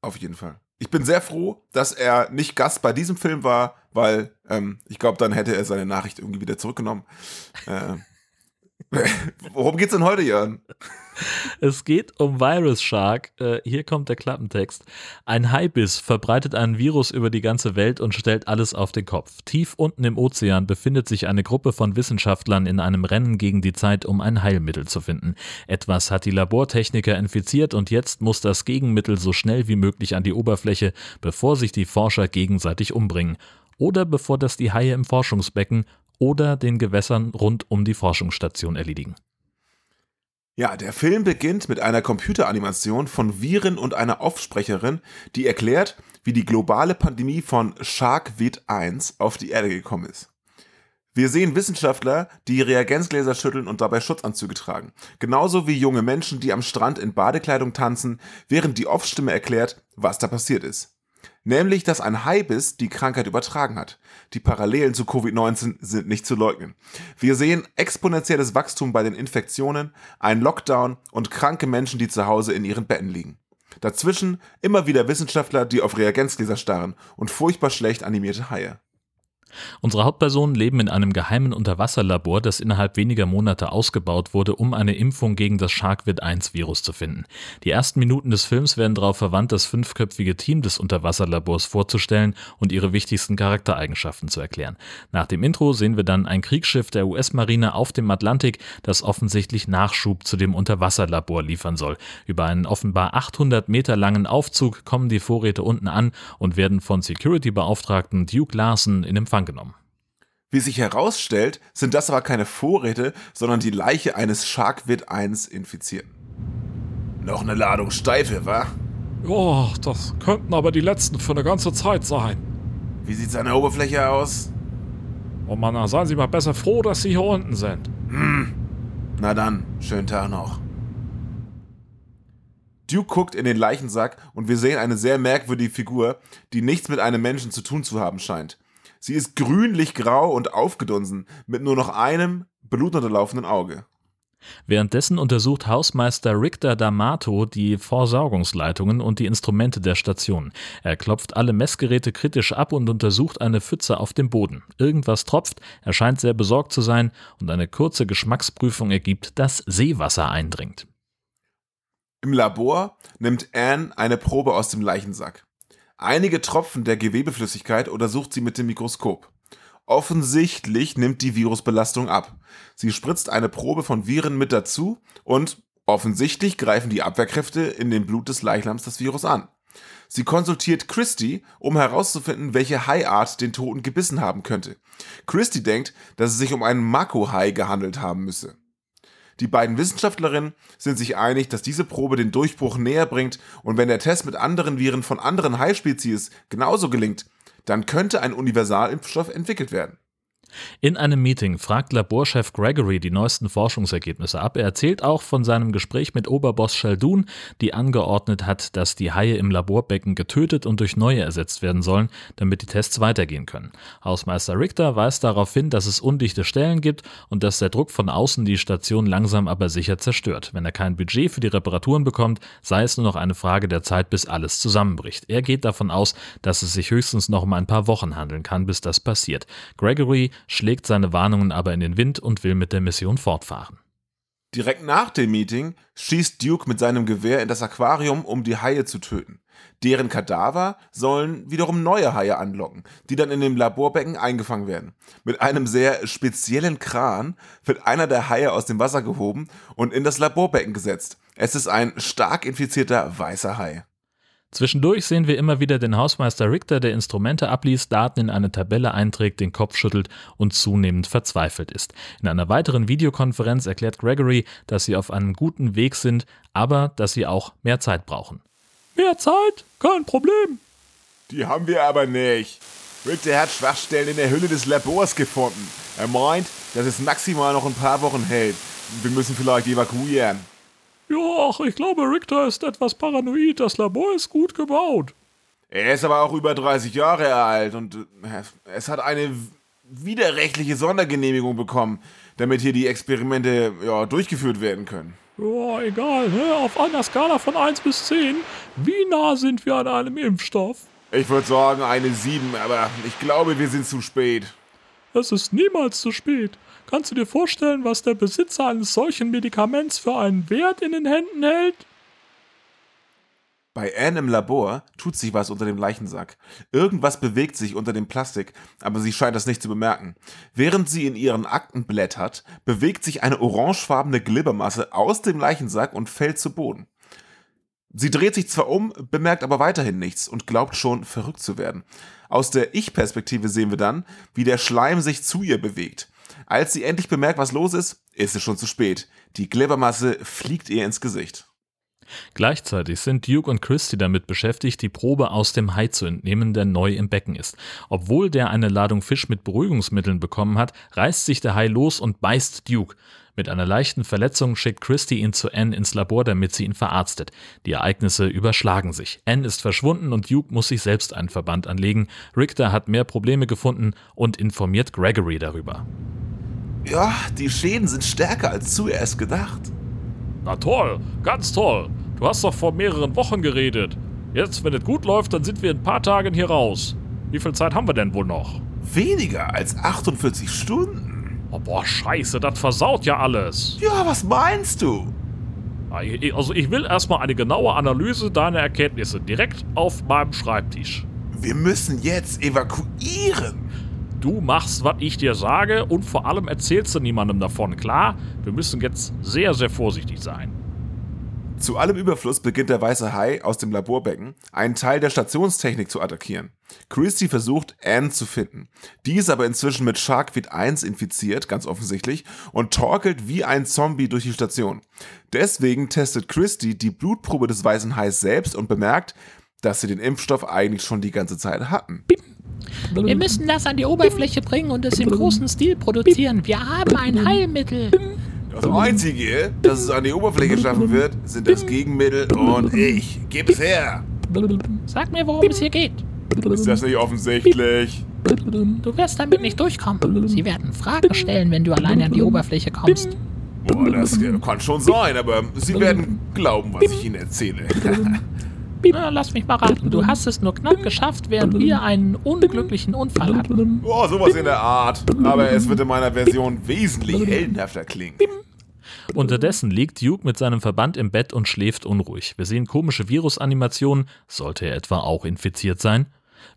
Auf jeden Fall ich bin sehr froh, dass er nicht Gast bei diesem Film war, weil ähm, ich glaube, dann hätte er seine Nachricht irgendwie wieder zurückgenommen. Äh, <laughs> worum geht's denn heute, Jörn? Es geht um Virus Shark. Äh, hier kommt der Klappentext. Ein Haibiss verbreitet einen Virus über die ganze Welt und stellt alles auf den Kopf. Tief unten im Ozean befindet sich eine Gruppe von Wissenschaftlern in einem Rennen gegen die Zeit, um ein Heilmittel zu finden. Etwas hat die Labortechniker infiziert und jetzt muss das Gegenmittel so schnell wie möglich an die Oberfläche, bevor sich die Forscher gegenseitig umbringen. Oder bevor das die Haie im Forschungsbecken oder den Gewässern rund um die Forschungsstation erledigen. Ja, der Film beginnt mit einer Computeranimation von Viren und einer Offsprecherin, die erklärt, wie die globale Pandemie von SharkVid 1 auf die Erde gekommen ist. Wir sehen Wissenschaftler, die Reagenzgläser schütteln und dabei Schutzanzüge tragen. Genauso wie junge Menschen, die am Strand in Badekleidung tanzen, während die Off-Stimme erklärt, was da passiert ist nämlich dass ein Haibiss die Krankheit übertragen hat. Die Parallelen zu Covid-19 sind nicht zu leugnen. Wir sehen exponentielles Wachstum bei den Infektionen, einen Lockdown und kranke Menschen, die zu Hause in ihren Betten liegen. Dazwischen immer wieder Wissenschaftler, die auf Reagenzgläser starren und furchtbar schlecht animierte Haie. Unsere Hauptpersonen leben in einem geheimen Unterwasserlabor, das innerhalb weniger Monate ausgebaut wurde, um eine Impfung gegen das Sharkvid-1-Virus zu finden. Die ersten Minuten des Films werden darauf verwandt, das fünfköpfige Team des Unterwasserlabors vorzustellen und ihre wichtigsten Charaktereigenschaften zu erklären. Nach dem Intro sehen wir dann ein Kriegsschiff der US-Marine auf dem Atlantik, das offensichtlich Nachschub zu dem Unterwasserlabor liefern soll. Über einen offenbar 800 Meter langen Aufzug kommen die Vorräte unten an und werden von Security-Beauftragten Duke Larson in Empfang genommen. Wie sich herausstellt, sind das aber keine Vorräte, sondern die Leiche eines Sharkvid 1 Infizierten. Noch eine Ladung Steife, wa? Ja, das könnten aber die letzten für eine ganze Zeit sein. Wie sieht seine Oberfläche aus? Oh Mann, seien Sie mal besser froh, dass Sie hier unten sind. Hm. Na dann, schönen Tag noch. Duke guckt in den Leichensack und wir sehen eine sehr merkwürdige Figur, die nichts mit einem Menschen zu tun zu haben scheint. Sie ist grünlich-grau und aufgedunsen, mit nur noch einem blutunterlaufenden Auge. Währenddessen untersucht Hausmeister Richter D'Amato die Versorgungsleitungen und die Instrumente der Station. Er klopft alle Messgeräte kritisch ab und untersucht eine Pfütze auf dem Boden. Irgendwas tropft, er scheint sehr besorgt zu sein und eine kurze Geschmacksprüfung ergibt, dass Seewasser eindringt. Im Labor nimmt Anne eine Probe aus dem Leichensack. Einige Tropfen der Gewebeflüssigkeit untersucht sie mit dem Mikroskop. Offensichtlich nimmt die Virusbelastung ab. Sie spritzt eine Probe von Viren mit dazu und offensichtlich greifen die Abwehrkräfte in dem Blut des Leichnams das Virus an. Sie konsultiert Christy, um herauszufinden, welche Haiart den Toten gebissen haben könnte. Christy denkt, dass es sich um einen Mako-Hai gehandelt haben müsse. Die beiden Wissenschaftlerinnen sind sich einig, dass diese Probe den Durchbruch näher bringt und wenn der Test mit anderen Viren von anderen Hai-Spezies genauso gelingt, dann könnte ein Universalimpfstoff entwickelt werden. In einem Meeting fragt Laborchef Gregory die neuesten Forschungsergebnisse ab. Er erzählt auch von seinem Gespräch mit Oberboss Sheldon, die angeordnet hat, dass die Haie im Laborbecken getötet und durch neue ersetzt werden sollen, damit die Tests weitergehen können. Hausmeister Richter weist darauf hin, dass es undichte Stellen gibt und dass der Druck von außen die Station langsam aber sicher zerstört. Wenn er kein Budget für die Reparaturen bekommt, sei es nur noch eine Frage der Zeit, bis alles zusammenbricht. Er geht davon aus, dass es sich höchstens noch um ein paar Wochen handeln kann, bis das passiert. Gregory schlägt seine Warnungen aber in den Wind und will mit der Mission fortfahren. Direkt nach dem Meeting schießt Duke mit seinem Gewehr in das Aquarium, um die Haie zu töten. Deren Kadaver sollen wiederum neue Haie anlocken, die dann in dem Laborbecken eingefangen werden. Mit einem sehr speziellen Kran wird einer der Haie aus dem Wasser gehoben und in das Laborbecken gesetzt. Es ist ein stark infizierter weißer Hai. Zwischendurch sehen wir immer wieder den Hausmeister Richter, der Instrumente abliest, Daten in eine Tabelle einträgt, den Kopf schüttelt und zunehmend verzweifelt ist. In einer weiteren Videokonferenz erklärt Gregory, dass sie auf einem guten Weg sind, aber dass sie auch mehr Zeit brauchen. Mehr Zeit? Kein Problem. Die haben wir aber nicht. Richter hat Schwachstellen in der Hülle des Labors gefunden. Er meint, dass es maximal noch ein paar Wochen hält. Wir müssen vielleicht evakuieren. Ja, ach, ich glaube, Richter ist etwas paranoid. Das Labor ist gut gebaut. Er ist aber auch über 30 Jahre alt und äh, es hat eine widerrechtliche Sondergenehmigung bekommen, damit hier die Experimente ja, durchgeführt werden können. Ja, egal, ne? Auf einer Skala von 1 bis 10, wie nah sind wir an einem Impfstoff? Ich würde sagen eine 7, aber ich glaube, wir sind zu spät. Es ist niemals zu spät. Kannst du dir vorstellen, was der Besitzer eines solchen Medikaments für einen Wert in den Händen hält? Bei Anne im Labor tut sich was unter dem Leichensack. Irgendwas bewegt sich unter dem Plastik, aber sie scheint das nicht zu bemerken. Während sie in ihren Akten blättert, bewegt sich eine orangefarbene Glibbermasse aus dem Leichensack und fällt zu Boden. Sie dreht sich zwar um, bemerkt aber weiterhin nichts und glaubt schon verrückt zu werden. Aus der Ich-Perspektive sehen wir dann, wie der Schleim sich zu ihr bewegt. Als sie endlich bemerkt, was los ist, ist es schon zu spät. Die Glibbermasse fliegt ihr ins Gesicht. Gleichzeitig sind Duke und Christy damit beschäftigt, die Probe aus dem Hai zu entnehmen, der neu im Becken ist. Obwohl der eine Ladung Fisch mit Beruhigungsmitteln bekommen hat, reißt sich der Hai los und beißt Duke. Mit einer leichten Verletzung schickt Christy ihn zu Anne ins Labor, damit sie ihn verarztet. Die Ereignisse überschlagen sich. Anne ist verschwunden und Duke muss sich selbst einen Verband anlegen. Richter hat mehr Probleme gefunden und informiert Gregory darüber. Ja, die Schäden sind stärker als zuerst gedacht. Na toll, ganz toll. Du hast doch vor mehreren Wochen geredet. Jetzt, wenn es gut läuft, dann sind wir in ein paar Tagen hier raus. Wie viel Zeit haben wir denn wohl noch? Weniger als 48 Stunden. Oh, boah, scheiße, das versaut ja alles. Ja, was meinst du? Also ich will erstmal eine genaue Analyse deiner Erkenntnisse direkt auf meinem Schreibtisch. Wir müssen jetzt evakuieren. Du machst, was ich dir sage und vor allem erzählst du niemandem davon, klar? Wir müssen jetzt sehr, sehr vorsichtig sein. Zu allem Überfluss beginnt der weiße Hai aus dem Laborbecken, einen Teil der Stationstechnik zu attackieren. Christy versucht, Anne zu finden. Die ist aber inzwischen mit Sharkweed 1 infiziert, ganz offensichtlich, und torkelt wie ein Zombie durch die Station. Deswegen testet Christy die Blutprobe des weißen Hais selbst und bemerkt, dass sie den Impfstoff eigentlich schon die ganze Zeit hatten. Wir müssen das an die Oberfläche bringen und es im großen Stil produzieren. Wir haben ein Heilmittel. Das Einzige, das es an die Oberfläche schaffen wird, sind das Gegenmittel und ich. Gib es her. Sag mir, worum es hier geht. Ist das nicht offensichtlich? Du wirst damit nicht durchkommen. Sie werden Fragen stellen, wenn du alleine an die Oberfläche kommst. Boah, das kann schon sein, aber sie werden glauben, was ich ihnen erzähle. Na, lass mich mal raten. Du hast es nur knapp geschafft, während wir einen unglücklichen Unfall hatten. Oh, sowas in der Art. Aber es wird in meiner Version wesentlich heldenhafter klingen. Unterdessen liegt Duke mit seinem Verband im Bett und schläft unruhig. Wir sehen komische Virusanimationen. Sollte er etwa auch infiziert sein?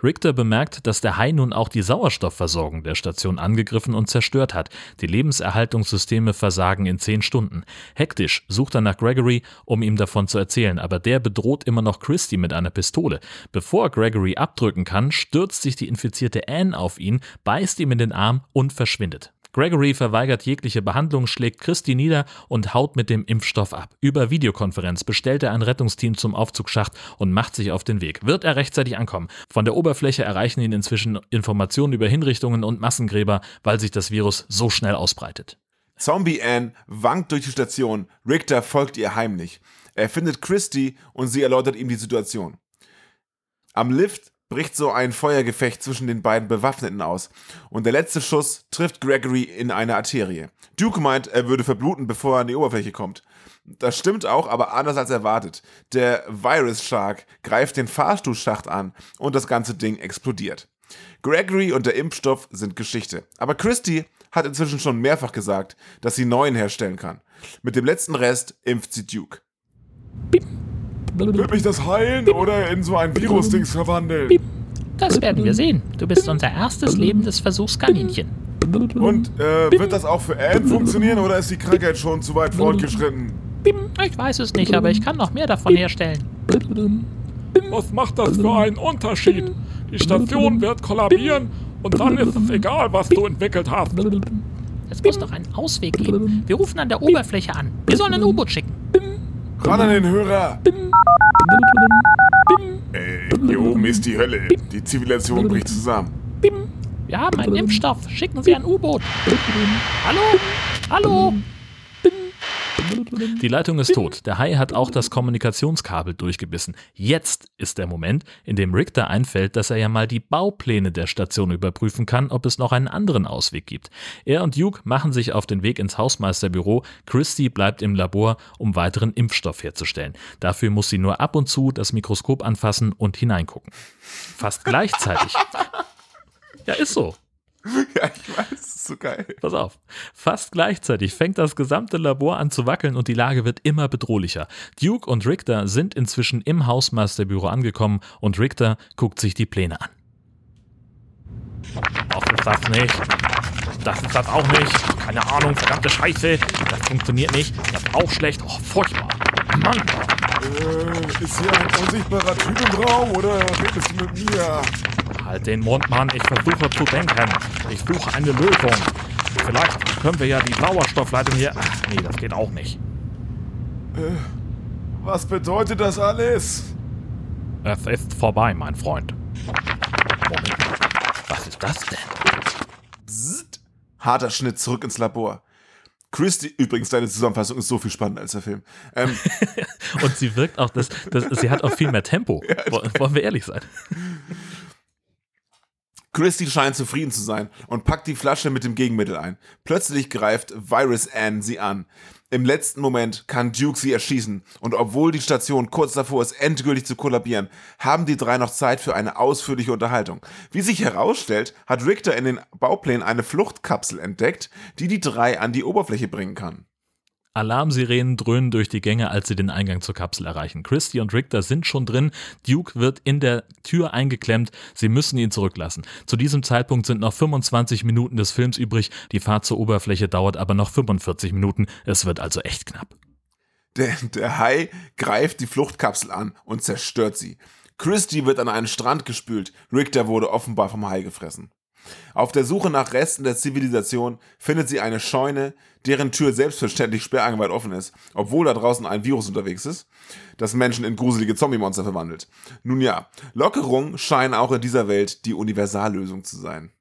Richter bemerkt, dass der Hai nun auch die Sauerstoffversorgung der Station angegriffen und zerstört hat. Die Lebenserhaltungssysteme versagen in zehn Stunden. Hektisch sucht er nach Gregory, um ihm davon zu erzählen, aber der bedroht immer noch Christy mit einer Pistole. Bevor Gregory abdrücken kann, stürzt sich die infizierte Anne auf ihn, beißt ihm in den Arm und verschwindet. Gregory verweigert jegliche Behandlung, schlägt Christy nieder und haut mit dem Impfstoff ab. Über Videokonferenz bestellt er ein Rettungsteam zum Aufzugsschacht und macht sich auf den Weg. Wird er rechtzeitig ankommen? Von der Oberfläche erreichen ihn inzwischen Informationen über Hinrichtungen und Massengräber, weil sich das Virus so schnell ausbreitet. Zombie Ann wankt durch die Station. Richter folgt ihr heimlich. Er findet Christy und sie erläutert ihm die Situation. Am Lift bricht so ein Feuergefecht zwischen den beiden Bewaffneten aus und der letzte Schuss trifft Gregory in eine Arterie. Duke meint, er würde verbluten, bevor er an die Oberfläche kommt. Das stimmt auch, aber anders als erwartet. Der Virus Shark greift den Fahrstuhlschacht an und das ganze Ding explodiert. Gregory und der Impfstoff sind Geschichte. Aber Christy hat inzwischen schon mehrfach gesagt, dass sie neuen herstellen kann. Mit dem letzten Rest impft sie Duke. Wird mich das heilen oder in so ein Virus-Dings verwandeln? Das werden wir sehen. Du bist unser erstes lebendes Versuchskaninchen. Und äh, wird das auch für Anne funktionieren oder ist die Krankheit schon zu weit fortgeschritten? Ich weiß es nicht, aber ich kann noch mehr davon herstellen. Was macht das für einen Unterschied? Die Station wird kollabieren und dann ist es egal, was du entwickelt hast. Es muss doch einen Ausweg geben. Wir rufen an der Oberfläche an. Wir sollen ein U-Boot schicken. Ran an den Hörer! Ey, hier oben ist die Hölle. Die Zivilisation bricht zusammen. Wir haben einen Impfstoff. Schicken Sie ein U-Boot. Hallo? Hallo? Die Leitung ist tot. Der Hai hat auch das Kommunikationskabel durchgebissen. Jetzt ist der Moment, in dem Richter einfällt, dass er ja mal die Baupläne der Station überprüfen kann, ob es noch einen anderen Ausweg gibt. Er und Duke machen sich auf den Weg ins Hausmeisterbüro. Christy bleibt im Labor, um weiteren Impfstoff herzustellen. Dafür muss sie nur ab und zu das Mikroskop anfassen und hineingucken. Fast gleichzeitig. <laughs> Ja, ist so. <laughs> Ja, ich weiß, das ist so geil. Pass auf. Fast gleichzeitig fängt das gesamte Labor an zu wackeln und die Lage wird immer bedrohlicher. Duke und Richter sind inzwischen im Hausmeisterbüro angekommen und Richter guckt sich die Pläne an. Das ist das nicht. Das ist das auch nicht. Keine Ahnung, verdammte Scheiße. Das funktioniert nicht. Das ist auch schlecht. Oh, furchtbar. Mann. Äh, ist hier ein unsichtbarer Typ im Raum oder redest du mit mir? Halt den Mund, Mann. Ich versuche zu denken. Ich suche eine Lösung. Vielleicht können wir ja die Sauerstoffleitung hier. Ach, nee, das geht auch nicht. Was bedeutet das alles? Es ist vorbei, mein Freund. Moment. Was ist das denn? Bzzzt. Harter Schnitt zurück ins Labor. Christy, übrigens, deine Zusammenfassung ist so viel spannender als der Film. Ähm, <laughs> Und sie wirkt auch, das, das, sie hat auch viel mehr Tempo. <laughs> Wollen wir ehrlich sein? <laughs> Christy scheint zufrieden zu sein und packt die Flasche mit dem Gegenmittel ein. Plötzlich greift Virus Ann sie an. Im letzten Moment kann Duke sie erschießen und obwohl die Station kurz davor ist, endgültig zu kollabieren, haben die drei noch Zeit für eine ausführliche Unterhaltung. Wie sich herausstellt, hat Richter in den Bauplänen eine Fluchtkapsel entdeckt, die die drei an die Oberfläche bringen kann. Alarmsirenen dröhnen durch die Gänge, als sie den Eingang zur Kapsel erreichen. Christy und Richter sind schon drin. Duke wird in der Tür eingeklemmt. Sie müssen ihn zurücklassen. Zu diesem Zeitpunkt sind noch 25 Minuten des Films übrig. Die Fahrt zur Oberfläche dauert aber noch 45 Minuten. Es wird also echt knapp. Der, der Hai greift die Fluchtkapsel an und zerstört sie. Christy wird an einen Strand gespült. Richter wurde offenbar vom Hai gefressen. Auf der Suche nach Resten der Zivilisation findet sie eine Scheune, deren Tür selbstverständlich sperrangelweit offen ist, obwohl da draußen ein Virus unterwegs ist, das Menschen in gruselige Zombie-Monster verwandelt. Nun ja, Lockerung scheinen auch in dieser Welt die Universallösung zu sein.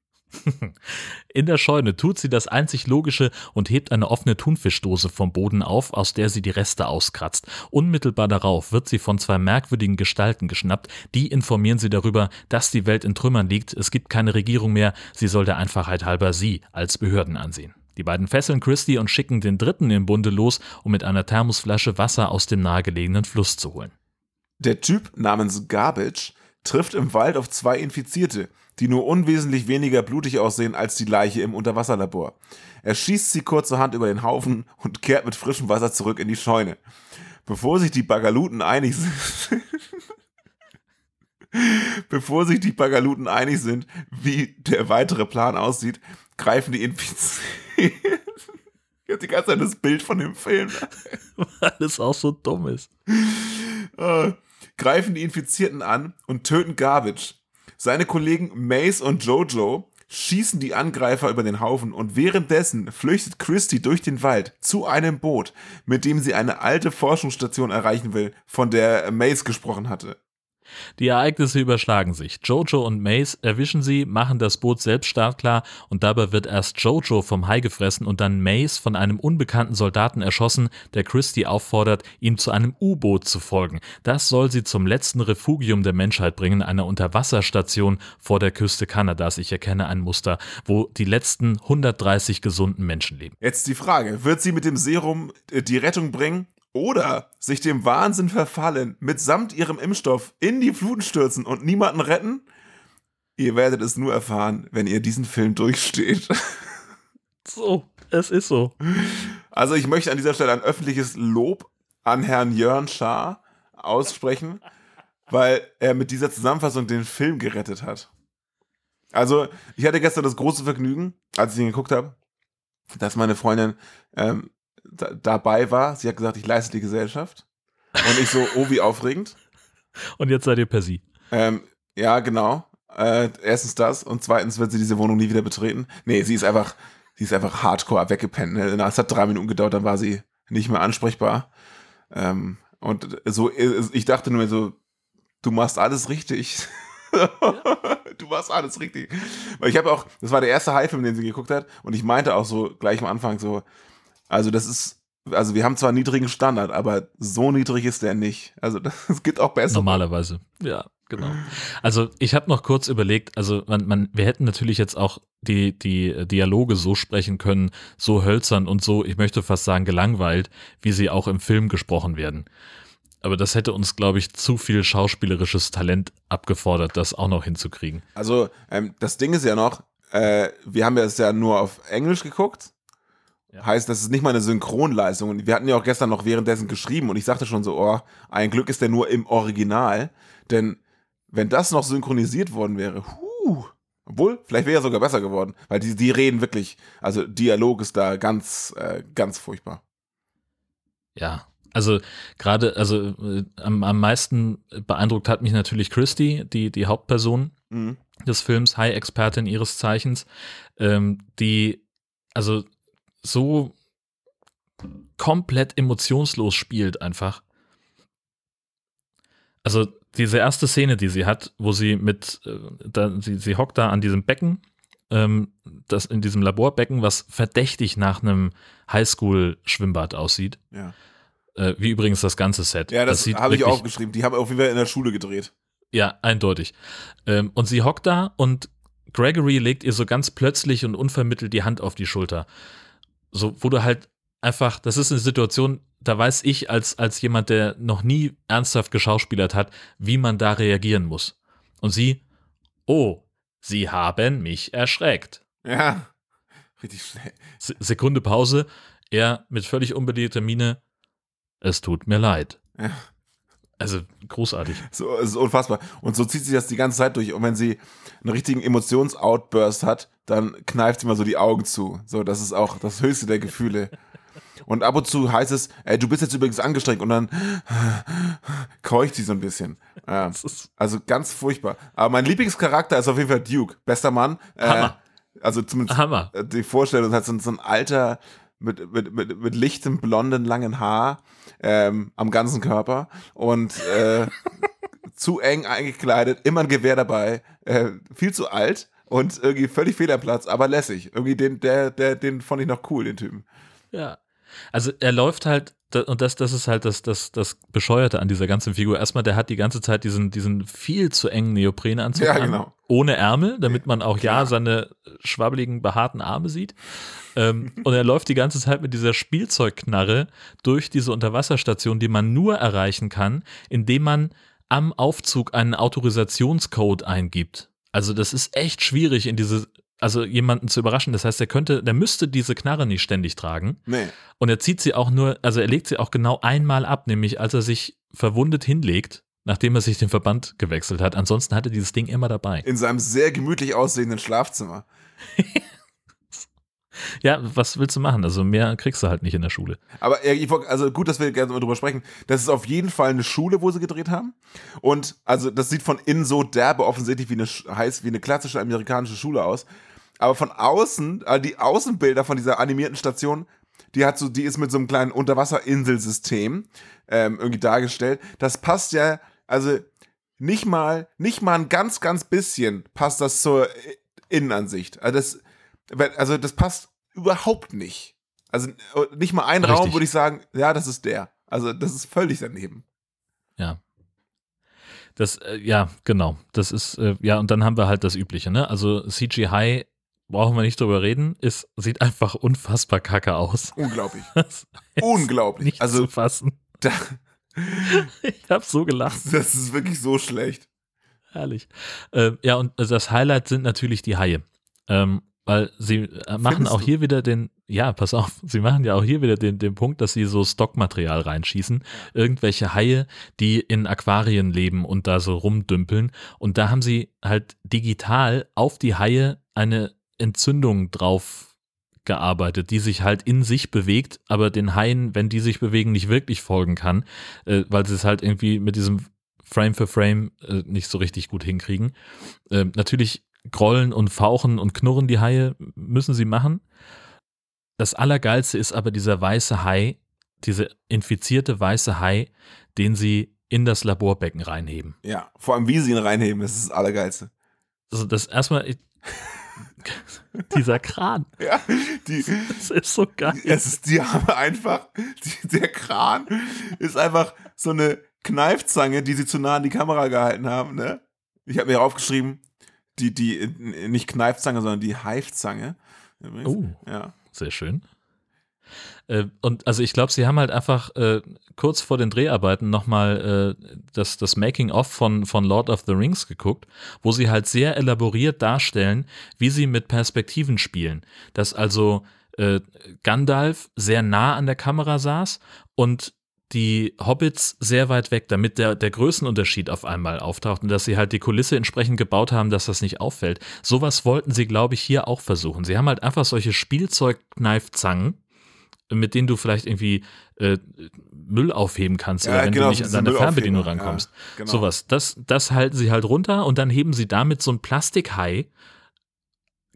In der Scheune tut sie das einzig Logische und hebt eine offene Thunfischdose vom Boden auf, aus der sie die Reste auskratzt. Unmittelbar darauf wird sie von zwei merkwürdigen Gestalten geschnappt. Die informieren sie darüber, dass die Welt in Trümmern liegt, es gibt keine Regierung mehr, sie soll der Einfachheit halber sie als Behörden ansehen. Die beiden fesseln Christy und schicken den dritten im Bunde los, um mit einer Thermosflasche Wasser aus dem nahegelegenen Fluss zu holen. Der Typ namens Garbage trifft im Wald auf zwei Infizierte, die nur unwesentlich weniger blutig aussehen als die Leiche im Unterwasserlabor. Er schießt sie kurzerhand über den Haufen und kehrt mit frischem Wasser zurück in die Scheune. Bevor sich die Bagaluten einig sind, <laughs> bevor sich die Bagaluten einig sind, wie der weitere Plan aussieht, greifen die Infizierten. <laughs> Ich hab die ganze Zeit das Bild von dem Film. <laughs> Weil es auch so dumm ist. Greifen die Infizierten an und töten Garbage. Seine Kollegen Mace und Jojo schießen die Angreifer über den Haufen und währenddessen flüchtet Christy durch den Wald zu einem Boot, mit dem sie eine alte Forschungsstation erreichen will, von der Mace gesprochen hatte. Die Ereignisse überschlagen sich. Jojo und Mace erwischen sie, machen das Boot selbst startklar und dabei wird erst Jojo vom Hai gefressen und dann Mace von einem unbekannten Soldaten erschossen, der Christie auffordert, ihm zu einem U-Boot zu folgen. Das soll sie zum letzten Refugium der Menschheit bringen, einer Unterwasserstation vor der Küste Kanadas. Ich erkenne ein Muster, wo die letzten 130 gesunden Menschen leben. Jetzt die Frage, wird sie mit dem Serum äh, die Rettung bringen? Oder sich dem Wahnsinn verfallen, mitsamt ihrem Impfstoff in die Fluten stürzen und niemanden retten? Ihr werdet es nur erfahren, wenn ihr diesen Film durchsteht. <laughs> So, es ist so. Also ich möchte an dieser Stelle ein öffentliches Lob an Herrn Jörn Schaar aussprechen, weil er mit dieser Zusammenfassung den Film gerettet hat. Also ich hatte gestern das große Vergnügen, als ich ihn geguckt habe, dass meine Freundin ähm, da, dabei war. Sie hat gesagt, ich leiste die Gesellschaft. Und ich so, oh, wie aufregend. Und jetzt seid ihr per Sie. Ähm, ja, genau. Äh, erstens das und zweitens wird sie diese Wohnung nie wieder betreten. Nee, sie ist einfach, sie ist einfach hardcore weggepennt. Ne? Es hat drei Minuten gedauert, dann war sie nicht mehr ansprechbar. Ähm, und so, ich dachte nur so, du machst alles richtig. <laughs> du machst alles richtig. Weil ich habe auch, das war der erste High-Film, den sie geguckt hat, und ich meinte auch so gleich am Anfang so, also das ist, also wir haben zwar einen niedrigen Standard, aber so niedrig ist der nicht. Also <laughs> es gibt auch besser. Normalerweise, ja, genau. <clears throat> Also ich habe noch kurz überlegt, also man, man, wir hätten natürlich jetzt auch die, die Dialoge so sprechen können, so hölzern und so, ich möchte fast sagen, gelangweilt, wie sie auch im Film gesprochen werden. Aber das hätte uns, glaube ich, zu viel schauspielerisches Talent abgefordert, das auch noch hinzukriegen. Also ähm, das Ding ist ja noch, äh, wir haben ja ja nur auf Englisch geguckt ja. Heißt, das ist nicht mal eine Synchronleistung. Und wir hatten ja auch gestern noch währenddessen geschrieben und ich sagte schon so, oh, ein Glück ist der nur im Original. Denn wenn das noch synchronisiert worden wäre, huh, obwohl, vielleicht wäre er sogar besser geworden, weil die, die reden wirklich, also Dialog ist da ganz, äh, ganz furchtbar. Ja, also gerade, also äh, am, am meisten beeindruckt hat mich natürlich Christy, die, die Hauptperson mhm. des Films, High-Expertin ihres Zeichens, ähm, die, also so komplett emotionslos spielt einfach. Also diese erste Szene, die sie hat, wo sie mit, äh, da, sie, sie hockt da an diesem Becken, ähm, das in diesem Laborbecken, was verdächtig nach einem Highschool-Schwimmbad aussieht. Ja. Äh, wie übrigens das ganze Set. Ja, das, das habe ich auch geschrieben. Die haben auf jeden Fall in der Schule gedreht. Ja, eindeutig. Ähm, und sie hockt da und Gregory legt ihr so ganz plötzlich und unvermittelt die Hand auf die Schulter so, wo du halt einfach, das ist eine Situation, da weiß ich als, als jemand, der noch nie ernsthaft geschauspielert hat, wie man da reagieren muss. Und sie, oh, sie haben mich erschreckt. Ja, richtig schnell. Sekunde Pause, er mit völlig unbedingter Miene, es tut mir leid. Ja. Also großartig. So, es ist unfassbar. Und so zieht sich das die ganze Zeit durch. Und wenn sie einen richtigen Emotionsoutburst hat, dann kneift sie mal so die Augen zu. So, das ist auch das höchste der Gefühle. Und ab und zu heißt es, ey, du bist jetzt übrigens angestrengt und dann keucht sie so ein bisschen. Ja, also ganz furchtbar. Aber mein Lieblingscharakter ist auf jeden Fall Duke. Bester Mann. Äh, Hammer. Äh, also zumindest Hammer. die Vorstellung hat so, so ein alter mit, mit, mit, mit lichtem, blonden, langen Haar ähm, am ganzen Körper und äh, <laughs> zu eng eingekleidet, immer ein Gewehr dabei, äh, viel zu alt und irgendwie völlig fehl am Platz, aber lässig. Irgendwie den, der, der, den fand ich noch cool, den Typen. Ja. Also er läuft halt, und das, das ist halt das, das, das Bescheuerte an dieser ganzen Figur. Erstmal, der hat die ganze Zeit diesen, diesen viel zu engen Neoprenanzug ja, an, genau. ohne Ärmel, damit man auch ja seine schwabbeligen, behaarten Arme sieht. ähm, und er läuft die ganze Zeit mit dieser Spielzeugknarre durch diese Unterwasserstation, die man nur erreichen kann, indem man am Aufzug einen Autorisationscode eingibt. Also das ist echt schwierig in diese also jemanden zu überraschen. Das heißt, er könnte, der müsste diese Knarre nicht ständig tragen. Nee. Und er zieht sie auch nur, also er legt sie auch genau einmal ab, nämlich als er sich verwundet hinlegt, nachdem er sich den Verband gewechselt hat. Ansonsten hat er dieses Ding immer dabei. In seinem sehr gemütlich aussehenden Schlafzimmer. <laughs> Ja, was willst du machen? Also mehr kriegst du halt nicht in der Schule. Aber also gut, dass wir gerne mal drüber sprechen. Das ist auf jeden Fall eine Schule, wo sie gedreht haben. Und also das sieht von innen so derbe offensichtlich wie eine heißt wie eine klassische amerikanische Schule aus. Aber von außen, äh, die Außenbilder von dieser animierten Station, die hat so, die ist mit so einem kleinen Unterwasserinselsystem ähm, irgendwie dargestellt. Das passt ja, also nicht mal, nicht mal ein ganz, ganz bisschen passt das zur Innenansicht. Also das, also das passt überhaupt nicht. Also nicht mal ein Richtig. Raum würde ich sagen, ja, das ist der. Also das ist völlig daneben. Ja. Das, äh, ja, genau. Das ist, äh, ja, und dann haben wir halt das Übliche, ne? Also CGI, brauchen wir nicht drüber reden, ist, sieht einfach unfassbar kacke aus. Unglaublich. <laughs> Unglaublich. nicht Also zu fassen. da, <laughs> Ich habe so gelacht. das ist wirklich so schlecht. Herrlich. Äh, ja, und das Highlight sind natürlich die Haie. Ähm, weil sie äh, machen Findest auch du? hier wieder den, ja, pass auf, <laughs> sie machen ja auch hier wieder den, den Punkt, dass sie so Stockmaterial reinschießen. Irgendwelche Haie, die in Aquarien leben und da so rumdümpeln. Und da haben sie halt digital auf die Haie eine Entzündung drauf gearbeitet, die sich halt in sich bewegt, aber den Haien, wenn die sich bewegen, nicht wirklich folgen kann, äh, weil sie es halt irgendwie mit diesem Frame für Frame äh, nicht so richtig gut hinkriegen. Ähm, natürlich grollen und fauchen und knurren die Haie, müssen sie machen. Das Allergeilste ist aber dieser weiße Hai, diese infizierte weiße Hai, den sie in das Laborbecken reinheben. Ja, vor allem wie sie ihn reinheben, das ist das Allergeilste. Also das erstmal, ich- <laughs> dieser Kran, Ja, die, das ist so geil. es ist, die haben einfach, die, der Kran ist einfach so eine Kneifzange, die sie zu nah an die Kamera gehalten haben, ne? Ich habe mir aufgeschrieben, die, die, nicht Kneifzange, sondern die Haifzange. Übrigens. Oh. Ja. Sehr schön. Äh, und also ich glaube, sie haben halt einfach äh, kurz vor den Dreharbeiten nochmal äh, das, das Making-of von, von Lord of the Rings geguckt, wo sie halt sehr elaboriert darstellen, wie sie mit Perspektiven spielen. Dass also äh, Gandalf sehr nah an der Kamera saß und die Hobbits sehr weit weg, damit der, der Größenunterschied auf einmal auftaucht und dass sie halt die Kulisse entsprechend gebaut haben, dass das nicht auffällt. Sowas wollten sie, glaube ich, hier auch versuchen. Sie haben halt einfach solche Spielzeugkneifzangen, mit denen du vielleicht irgendwie äh, Müll aufheben kannst Ja, oder wenn genau, du nicht an deine Fernbedienung Müllaufheber, ja, rankommst. genau. Sowas. Das, das halten sie halt runter und dann heben sie damit so ein Plastikhai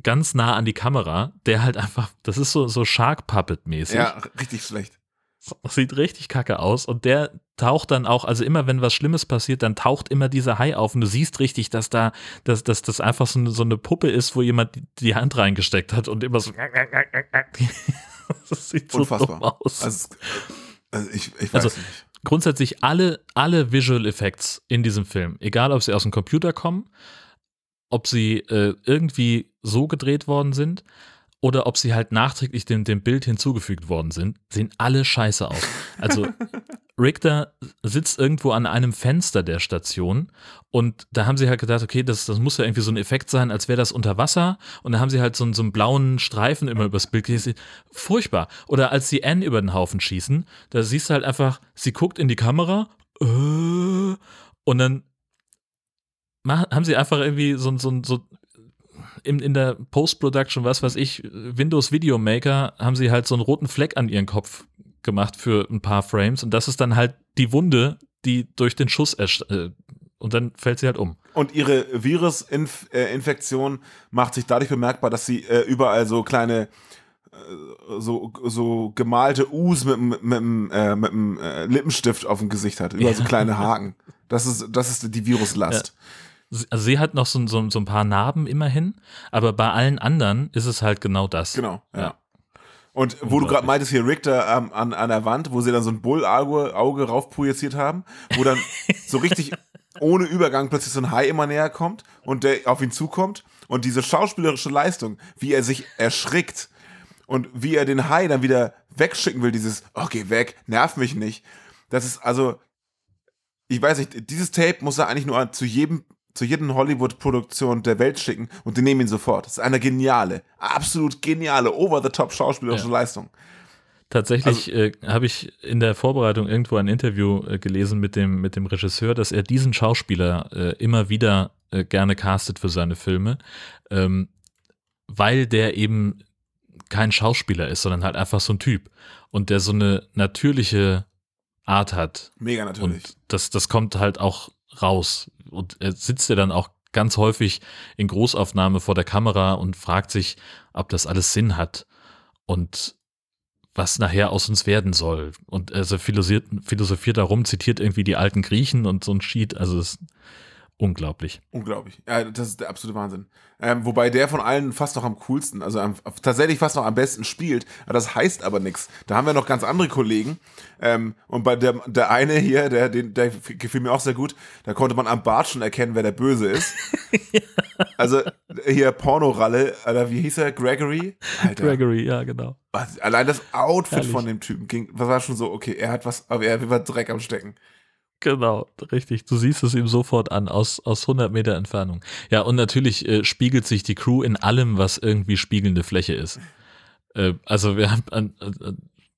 ganz nah an die Kamera, der halt einfach, das ist so, so Shark Puppet mäßig. Ja, richtig schlecht. Sieht richtig kacke aus und der taucht dann auch, also immer wenn was Schlimmes passiert, dann taucht immer dieser Hai auf und du siehst richtig, dass da, dass, dass das einfach so eine, so eine Puppe ist, wo jemand die Hand reingesteckt hat und immer so. <laughs> <laughs> das sieht so Unfassbar. aus. Also, also ich, ich weiß Also, nicht. Grundsätzlich alle, alle Visual Effects in diesem Film, egal ob sie aus dem Computer kommen, ob sie äh, irgendwie so gedreht worden sind oder ob sie halt nachträglich dem, dem Bild hinzugefügt worden sind, sehen alle scheiße aus. Also <laughs> Richter sitzt irgendwo an einem Fenster der Station und da haben sie halt gedacht, okay, das, das muss ja irgendwie so ein Effekt sein, als wäre das unter Wasser und da haben sie halt so, einen- so einen blauen Streifen immer übers Bild gelesen. Furchtbar. Oder als sie Anne über den Haufen schießen, da siehst du halt einfach, sie guckt in die Kamera äh, und dann haben sie einfach irgendwie so, so, so in, in der Post-Production, was weiß ich, Windows Video Maker, haben sie halt so einen roten Fleck an ihren Kopf gemacht für ein paar Frames und das ist dann halt die Wunde, die durch den Schuss äh, und dann fällt sie halt um. Und ihre Virusinfektion macht sich dadurch bemerkbar, dass sie äh, überall so kleine äh, so, so gemalte U's mit, mit, äh, mit dem äh, Lippenstift auf dem Gesicht hat. Überall so Ja. kleine <laughs> Haken. Das ist, das ist die Viruslast. Sie- Also sie hat noch so, so, so ein paar Narben immerhin, aber bei allen anderen ist es halt genau das. Genau, ja. Ja. Und wo du gerade meintest, hier Richter ähm, an, an der Wand, wo sie dann so ein Bullauge Auge raufprojiziert haben, wo dann <laughs> so richtig ohne Übergang plötzlich so ein Hai immer näher kommt und der auf ihn zukommt und diese schauspielerische Leistung, wie er sich erschrickt und wie er den Hai dann wieder wegschicken will, dieses, oh, geh weg, nerv mich nicht. Das ist also, ich weiß nicht, dieses Tape muss er eigentlich nur zu jedem, zu jedem Hollywood-Produktion der Welt schicken und die nehmen ihn sofort. Das ist eine geniale, absolut geniale, over-the-top schauspielerische Ja. Leistung. Tatsächlich äh, habe ich in der Vorbereitung irgendwo ein Interview äh, gelesen mit dem, mit dem Regisseur, dass er diesen Schauspieler äh, immer wieder äh, gerne castet für seine Filme, ähm, weil der eben kein Schauspieler ist, sondern halt einfach so ein Typ und der so eine natürliche Art hat Mega natürlich. und das, das kommt halt auch raus und er sitzt ja dann auch ganz häufig in Großaufnahme vor der Kamera und fragt sich, ob das alles Sinn hat und was nachher aus uns werden soll. Und also philosophiert, philosophiert darum, zitiert irgendwie die alten Griechen und so ein Sheet. Also es unglaublich. Unglaublich. Ja, das ist der absolute Wahnsinn. Ähm, wobei der von allen fast noch am coolsten, also am, tatsächlich fast noch am besten spielt. Das heißt aber nichts. Da haben wir noch ganz andere Kollegen. Ähm, und bei der, der eine hier, der, den, der gefiel mir auch sehr gut, da konnte man am Bart schon erkennen, wer der Böse ist. ja. <laughs> Also hier Pornoralle, Alter, wie hieß er? Gregory? Alter. Gregory, ja, genau. Allein das Outfit Herrlich. von dem Typen ging, was war schon so, okay, er hat was, aber er hat Dreck am Stecken. Genau, richtig. Du siehst es ihm sofort an, aus, aus 100 Meter Entfernung. Ja, und natürlich äh, spiegelt sich die Crew in allem, was irgendwie spiegelnde Fläche ist. Äh, also wir haben, äh, äh,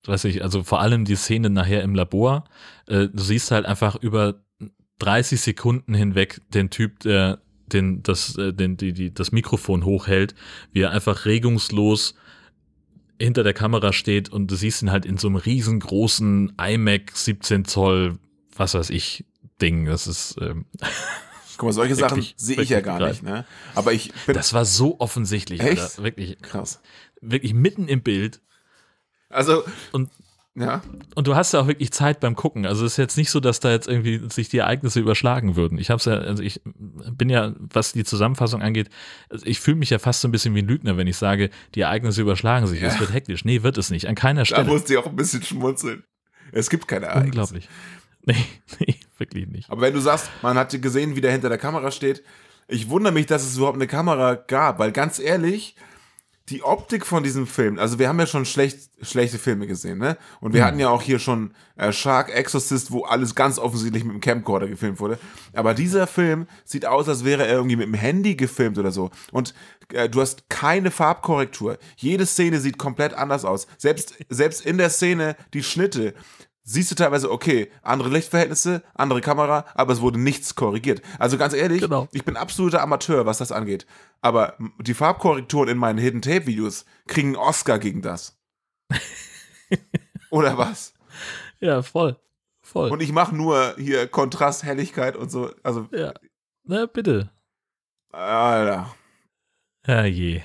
weiß ich, also vor allem die Szene nachher im Labor. Äh, du siehst halt einfach über 30 Sekunden hinweg den Typ, der den, das, äh, den, die, die, das Mikrofon hochhält, wie er einfach regungslos hinter der Kamera steht und du siehst ihn halt in so einem riesengroßen iMac 17 Zoll was weiß ich, Ding. Das ist. Ähm, <laughs> Guck mal, solche Sachen sehe ich ja gar nicht, ne? Aber ich bin Das war so offensichtlich, Echt? Alter. Wirklich. Krass. Wirklich mitten im Bild. Also. Und ja. Und du hast ja auch wirklich Zeit beim Gucken. Also es ist jetzt nicht so, dass da jetzt irgendwie sich die Ereignisse überschlagen würden. Ich hab's ja, also ich bin ja, was die Zusammenfassung angeht, also ich fühle mich ja fast so ein bisschen wie ein Lügner, wenn ich sage, die Ereignisse überschlagen sich. Ja. Es wird hektisch. Nee, wird es nicht. An keiner Stelle. Da musste ich auch ein bisschen schmunzeln. Es gibt keine Ereignisse. Unglaublich. <laughs> Nee, nee, wirklich nicht. Aber wenn du sagst, man hat gesehen, wie der hinter der Kamera steht, ich wundere mich, dass es überhaupt eine Kamera gab, weil ganz ehrlich, die Optik von diesem Film, also wir haben ja schon schlecht, schlechte Filme gesehen, ne? Und wir mhm. hatten ja auch hier schon äh, Shark Exorcist, wo alles ganz offensichtlich mit dem Camcorder gefilmt wurde. Aber dieser Film sieht aus, als wäre er irgendwie mit dem Handy gefilmt oder so. Und äh, du hast keine Farbkorrektur. Jede Szene sieht komplett anders aus. Selbst, selbst in der Szene, die Schnitte, siehst du teilweise, okay, andere Lichtverhältnisse, andere Kamera, aber es wurde nichts korrigiert. Also ganz ehrlich, genau. ich bin absoluter Amateur, was das angeht. Aber die Farbkorrekturen in meinen Hidden Tape Videos kriegen einen Oscar gegen das. <laughs> Oder was? Ja, voll. Voll. Und ich mache nur hier Kontrast, Helligkeit und so. Also. Ja. Na, bitte. Alter. Ja, je.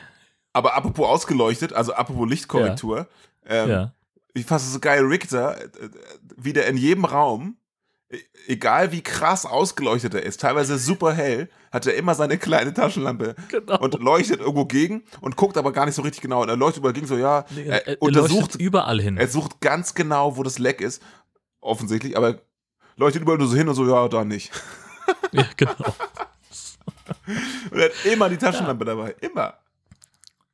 Aber apropos ausgeleuchtet, also apropos Lichtkorrektur. Ja. Ähm, ja ich fand es so geil, Richter, äh, wie der in jedem Raum, e, egal wie krass ausgeleuchtet er ist, teilweise super hell, hat er immer seine kleine Taschenlampe genau. und leuchtet irgendwo gegen und guckt aber gar nicht so richtig genau. Und er leuchtet überall gegen, so ja, nee, er, er untersucht überall hin. Er sucht ganz genau, wo das Leck ist, offensichtlich, aber leuchtet überall nur so hin und so, ja, da nicht. <laughs> Ja, genau. <laughs> und er hat immer die Taschenlampe ja. dabei, immer.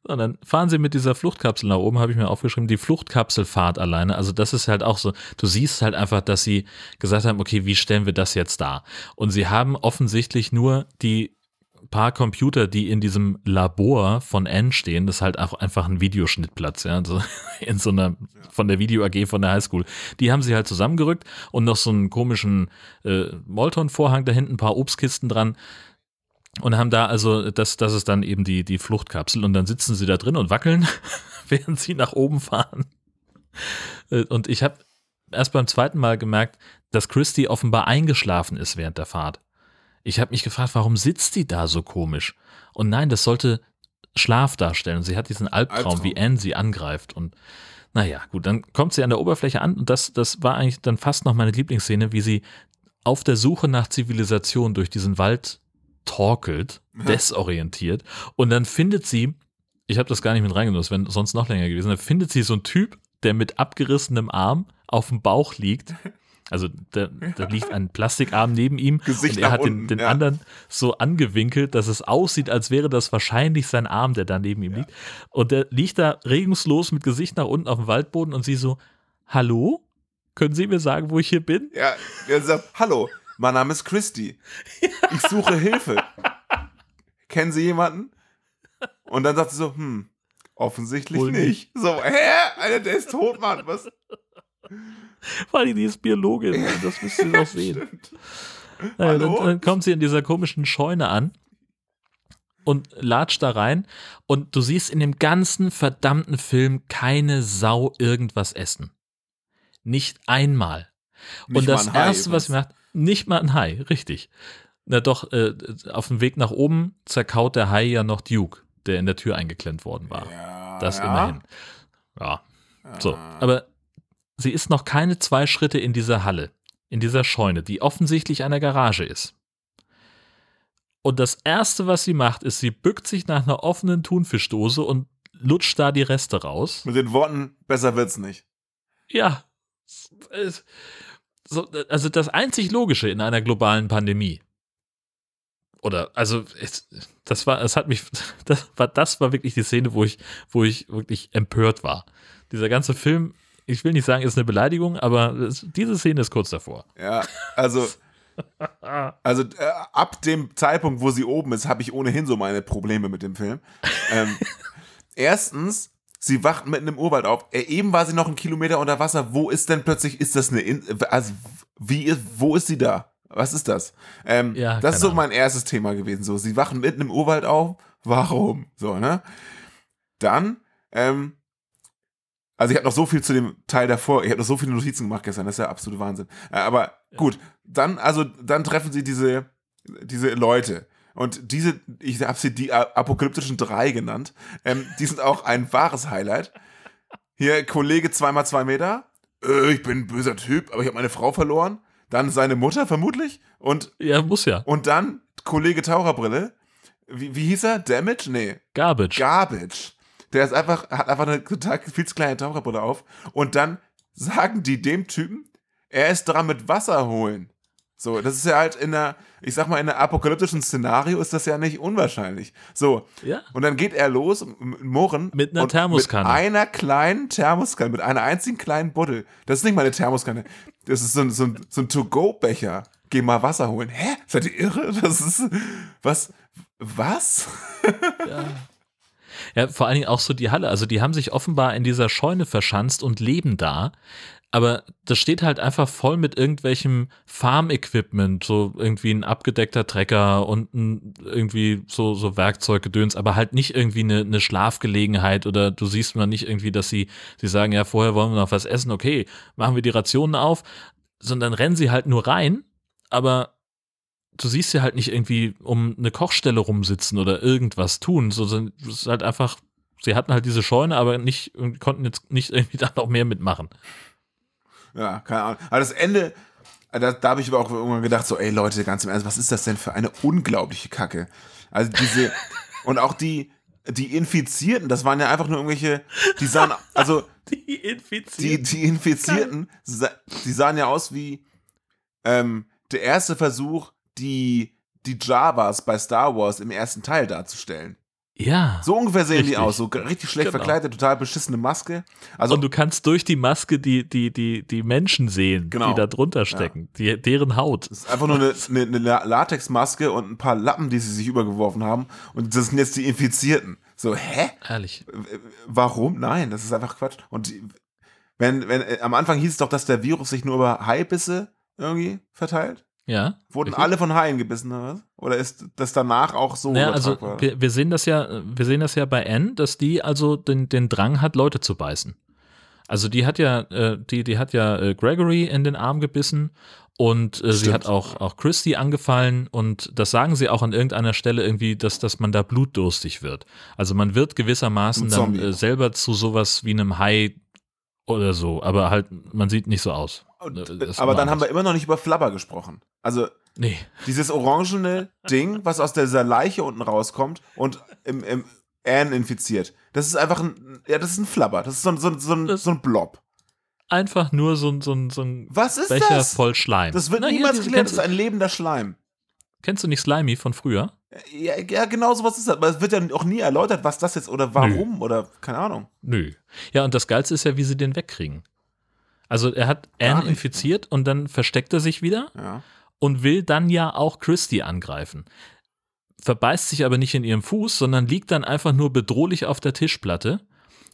Und dann fahren sie mit dieser Fluchtkapsel nach oben, habe ich mir aufgeschrieben, die Fluchtkapselfahrt alleine. Also das ist halt auch so, du siehst halt einfach, dass sie gesagt haben, okay, wie stellen wir das jetzt dar? Und sie haben offensichtlich nur die paar Computer, die in diesem Labor von N stehen, das ist halt auch einfach ein Videoschnittplatz, ja, also <laughs> in so einer, von der Video AG von der Highschool. Die haben sie halt zusammengerückt und noch so einen komischen äh, Molton-Vorhang da hinten, ein paar Obstkisten dran und haben da also, das, das ist dann eben die, die Fluchtkapsel und dann sitzen sie da drin und wackeln, <laughs> während sie nach oben fahren. Äh, und ich habe erst beim zweiten Mal gemerkt, dass Christy offenbar eingeschlafen ist während der Fahrt. Ich habe mich gefragt, warum sitzt die da so komisch? Und nein, das sollte Schlaf darstellen. Und sie hat diesen Albtraum, Albtraum. wie Anne sie angreift. Und naja, gut, dann kommt sie an der Oberfläche an und das, das war eigentlich dann fast noch meine Lieblingsszene, wie sie auf der Suche nach Zivilisation durch diesen Wald torkelt, desorientiert und dann findet sie, ich habe das gar nicht mit reingenommen, das wäre sonst noch länger gewesen, dann findet sie so einen Typ, der mit abgerissenem Arm auf dem Bauch liegt. Also da, da liegt ein Plastikarm neben ihm Gesicht und er hat unten, den, den ja. anderen so angewinkelt, dass es aussieht, als wäre das wahrscheinlich sein Arm, der da neben ihm ja. liegt. Und der liegt da regungslos mit Gesicht nach unten auf dem Waldboden und sie so, hallo? Können Sie mir sagen, wo ich hier bin? Ja, er sagt, hallo, mein Name ist Christy. Ich suche Hilfe. Kennen Sie jemanden? Und dann sagt sie so, hm, offensichtlich Wohl nicht. So, hä? Alter, der ist tot, Mann. Was? Vor allem, die ist Biologin. Ja, <laughs> das müsst ihr doch sehen. Naja, dann, dann kommt sie in dieser komischen Scheune an und latscht da rein und du siehst in dem ganzen verdammten Film keine Sau irgendwas essen. Nicht einmal. Nicht und das erste, was sie macht, nicht mal ein Hai, richtig. Na doch, äh, auf dem Weg nach oben zerkaut der Hai ja noch Duke, der in der Tür eingeklemmt worden war. Ja, Das ja. immerhin. Ja, so. Aber sie ist noch keine zwei Schritte in dieser Halle, in dieser Scheune, die offensichtlich eine Garage ist. Und das Erste, was sie macht, ist, sie bückt sich nach einer offenen Thunfischdose und lutscht da die Reste raus. Mit den Worten, besser wird's nicht. Ja. Es- So, also das einzig Logische in einer globalen Pandemie. Oder, also, es, das war, es hat mich, <laughs> das war, das war wirklich die Szene, wo ich, wo ich wirklich empört war. Dieser ganze Film, ich will nicht sagen, ist eine Beleidigung, aber es, diese Szene ist kurz davor. Ja, also, <laughs> also äh, ab dem Zeitpunkt, wo sie oben ist, habe ich ohnehin so meine Probleme mit dem Film. Ähm, <laughs> erstens, sie wacht mitten im Urwald auf. Eben war sie noch einen Kilometer unter Wasser. Wo ist denn plötzlich, ist das eine, In also, wie ist, wo ist sie da? Was ist das? Ähm, Ja, das ist so mein erstes Thema gewesen. So, sie wachen mitten im Urwald auf. Warum? So, ne? Dann, ähm, also ich habe noch so viel zu dem Teil davor, ich habe noch so viele Notizen gemacht gestern, das ist ja absolute Wahnsinn. Äh, aber gut, dann, also dann treffen sie diese, diese Leute. Und diese, ich habe sie die apokalyptischen drei genannt, ähm, die sind auch ein wahres Highlight. Hier, Kollege zweimal zwei Meter, äh, ich bin ein böser Typ, aber ich habe meine Frau verloren. Dann seine Mutter vermutlich. Und, Ja, muss ja. und dann Kollege Taucherbrille. Wie, wie hieß er? Damage? Nee. Garbage. Garbage. Der ist einfach, hat einfach eine total viel zu kleine Taucherbrille auf. Und dann sagen die dem Typen, er ist dran mit Wasser holen. So, das ist ja halt in der, ich sag mal, in einer apokalyptischen Szenario ist das ja nicht unwahrscheinlich. So, ja. und dann geht er los, Murren. Mit einer Thermoskanne. Mit einer kleinen Thermoskanne, mit einer einzigen kleinen Buddel. Das ist nicht mal eine Thermoskanne. Das ist so ein, so ein, so ein To-Go-Becher. Geh mal Wasser holen. Hä? Seid ihr irre? Das ist, was? Was? Ja, vor allen Dingen auch so die Halle. Also die haben sich offenbar in dieser Scheune verschanzt und leben da. Aber das steht halt einfach voll mit irgendwelchem Farm-Equipment, so irgendwie ein abgedeckter Trecker und ein, irgendwie so, so Werkzeuggedöns, aber halt nicht irgendwie eine, eine Schlafgelegenheit oder du siehst mal nicht irgendwie, dass sie, sie sagen, ja, vorher wollen wir noch was essen, okay, machen wir die Rationen auf, sondern rennen sie halt nur rein, aber du siehst sie halt nicht irgendwie um eine Kochstelle rumsitzen oder irgendwas tun, sondern es ist halt einfach, sie hatten halt diese Scheune, aber nicht, konnten jetzt nicht irgendwie <laughs> da noch mehr mitmachen. Ja, keine Ahnung. Aber das Ende, da, da habe ich aber auch irgendwann gedacht, so, ey Leute, ganz im Ernst, was ist das denn für eine unglaubliche Kacke? Also diese, <laughs> und auch die, die Infizierten, das waren ja einfach nur irgendwelche, die sahen, also <laughs> Die die, Infizierten. die Infizierten, sa- die sahen ja aus wie ähm, der erste Versuch, die, die Javas bei Star Wars im ersten Teil darzustellen. Ja. So ungefähr sehen die Richtig. aus, so richtig schlecht Genau. verkleidet, total beschissene Maske. Also und du kannst durch die Maske die, die, die, die Menschen sehen, Genau. die da drunter stecken, die, deren Haut. Das ist einfach nur eine, eine, eine La- Latexmaske und ein paar Lappen, die sie sich übergeworfen haben. Und das sind jetzt die Infizierten. So, hä? Ehrlich. Warum? Nein, das ist einfach Quatsch. Und die, wenn, wenn, äh, am Anfang hieß es doch, dass der Virus sich nur über Haibisse irgendwie verteilt. Ja. Wurden Richtig. alle von Haien gebissen oder was? Oder ist das danach auch so Naja, also wir, wir sehen das ja, wir sehen das ja bei Anne, dass die also den, den Drang hat, Leute zu beißen. Also die hat ja, äh, die, die hat ja äh, Gregory in den Arm gebissen und äh, sie hat auch, auch Christy angefallen und das sagen sie auch an irgendeiner Stelle irgendwie, dass, dass man da blutdurstig wird. Also man wird gewissermaßen dann äh, selber zu sowas wie einem Hai oder so, aber halt, man sieht nicht so aus. Und, das aber dann haben wir immer noch nicht über Flabber gesprochen. Also Nee. dieses orangene <laughs> Ding, was aus dieser Leiche unten rauskommt und im, im Anne infiziert. Das ist einfach ein, ja, das ist ein Flabber. Das ist so, ein- so, so, ein, so ein Blob. Einfach nur so, ein- so, ein- so ein Was ist Becher das? voll Schleim. Das wird Na, hier, niemals diese- geklärt. Das ist ein lebender Schleim. kennst du nicht Slimy von früher? Ja, ja, genau sowas ist das. Aber es wird ja auch nie erläutert, was das jetzt oder warum oder keine Ahnung. Nö. Ja, und das Geilste ist ja, wie sie den wegkriegen. Also er hat Anne nicht. infiziert und dann versteckt er sich wieder Ja. und will dann ja auch Christy angreifen. Verbeißt sich aber nicht in ihrem Fuß, sondern liegt dann einfach nur bedrohlich auf der Tischplatte.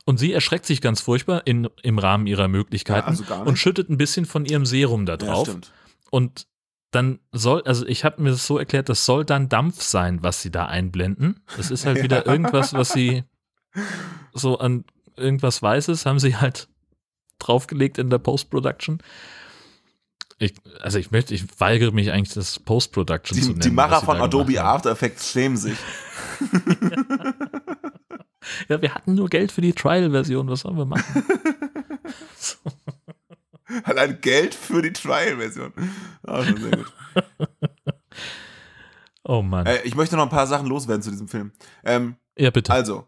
Und sie erschreckt sich ganz furchtbar in, im Rahmen ihrer Möglichkeiten Ja, also und schüttet ein bisschen von ihrem Serum da ja, drauf. stimmt. und dann soll, also ich habe mir das so erklärt, das soll dann Dampf sein, was sie da einblenden. Das ist halt <laughs> wieder irgendwas, was sie so an irgendwas Weißes haben sie halt draufgelegt in der Post-Production. Ich, also ich möchte, ich weigere mich eigentlich, das Post-Production zu Die, nennen. die Macher von Adobe gemacht haben. After Effects schämen sich. <laughs> Ja, wir hatten nur Geld für die Trial-Version, was sollen wir machen? <laughs> <laughs> Allein Geld für die Trial-Version. Schon sehr gut. Oh Mann. Äh, ich möchte noch ein paar Sachen loswerden zu diesem Film. Ähm, ja, bitte. Also,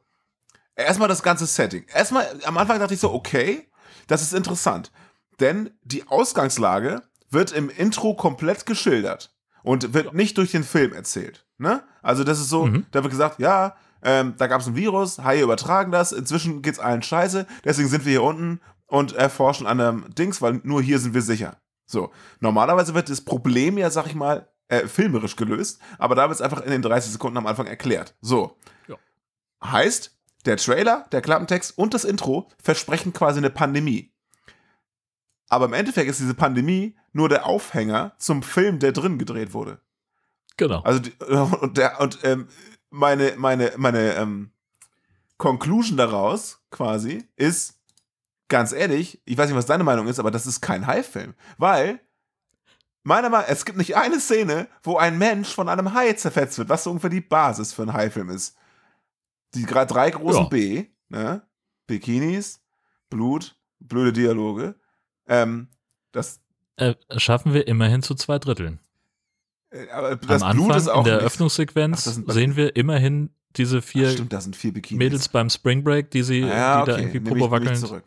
erstmal das ganze Setting. Erstmal, am Anfang dachte ich so, okay, das ist interessant. Denn die Ausgangslage wird im Intro komplett geschildert und wird nicht durch den Film erzählt. Ne? Also, das ist so, Mhm. da wird gesagt, ja, ähm, da gab es ein Virus, Haie übertragen das, inzwischen geht's allen scheiße, deswegen sind wir hier unten und erforschen an einem Dings, weil nur hier sind wir sicher. So, normalerweise wird das Problem ja, sag ich mal, äh, filmerisch gelöst, aber da wird es einfach in den 30 Sekunden am Anfang erklärt. So. Ja. Heißt, der Trailer, der Klappentext und das Intro versprechen quasi eine Pandemie. Aber im Endeffekt ist diese Pandemie nur der Aufhänger zum Film, der drin gedreht wurde. genau. Also die, <laughs> und der und ähm, meine meine meine ähm, Conclusion daraus quasi ist ganz ehrlich, ich weiß nicht, was deine Meinung ist, aber das ist kein Hai-Film, weil meiner Meinung es gibt nicht eine Szene, wo ein Mensch von einem Hai zerfetzt wird, was so ungefähr die Basis für einen Hai-Film ist. Die drei großen Ja. B, ne? Bikinis, Blut, blöde Dialoge. Ähm, das, Äh, schaffen wir immerhin zu zwei Dritteln. äh, aber das Am Blut Anfang ist auch in der nicht- Eröffnungssequenz Ach, sind- sehen wir immerhin diese Ach, vier stimmt, da sind vier Bikinis. Mädels beim Spring Break, die sie Ja, die da okay, irgendwie nehme Popo wackeln. zurück.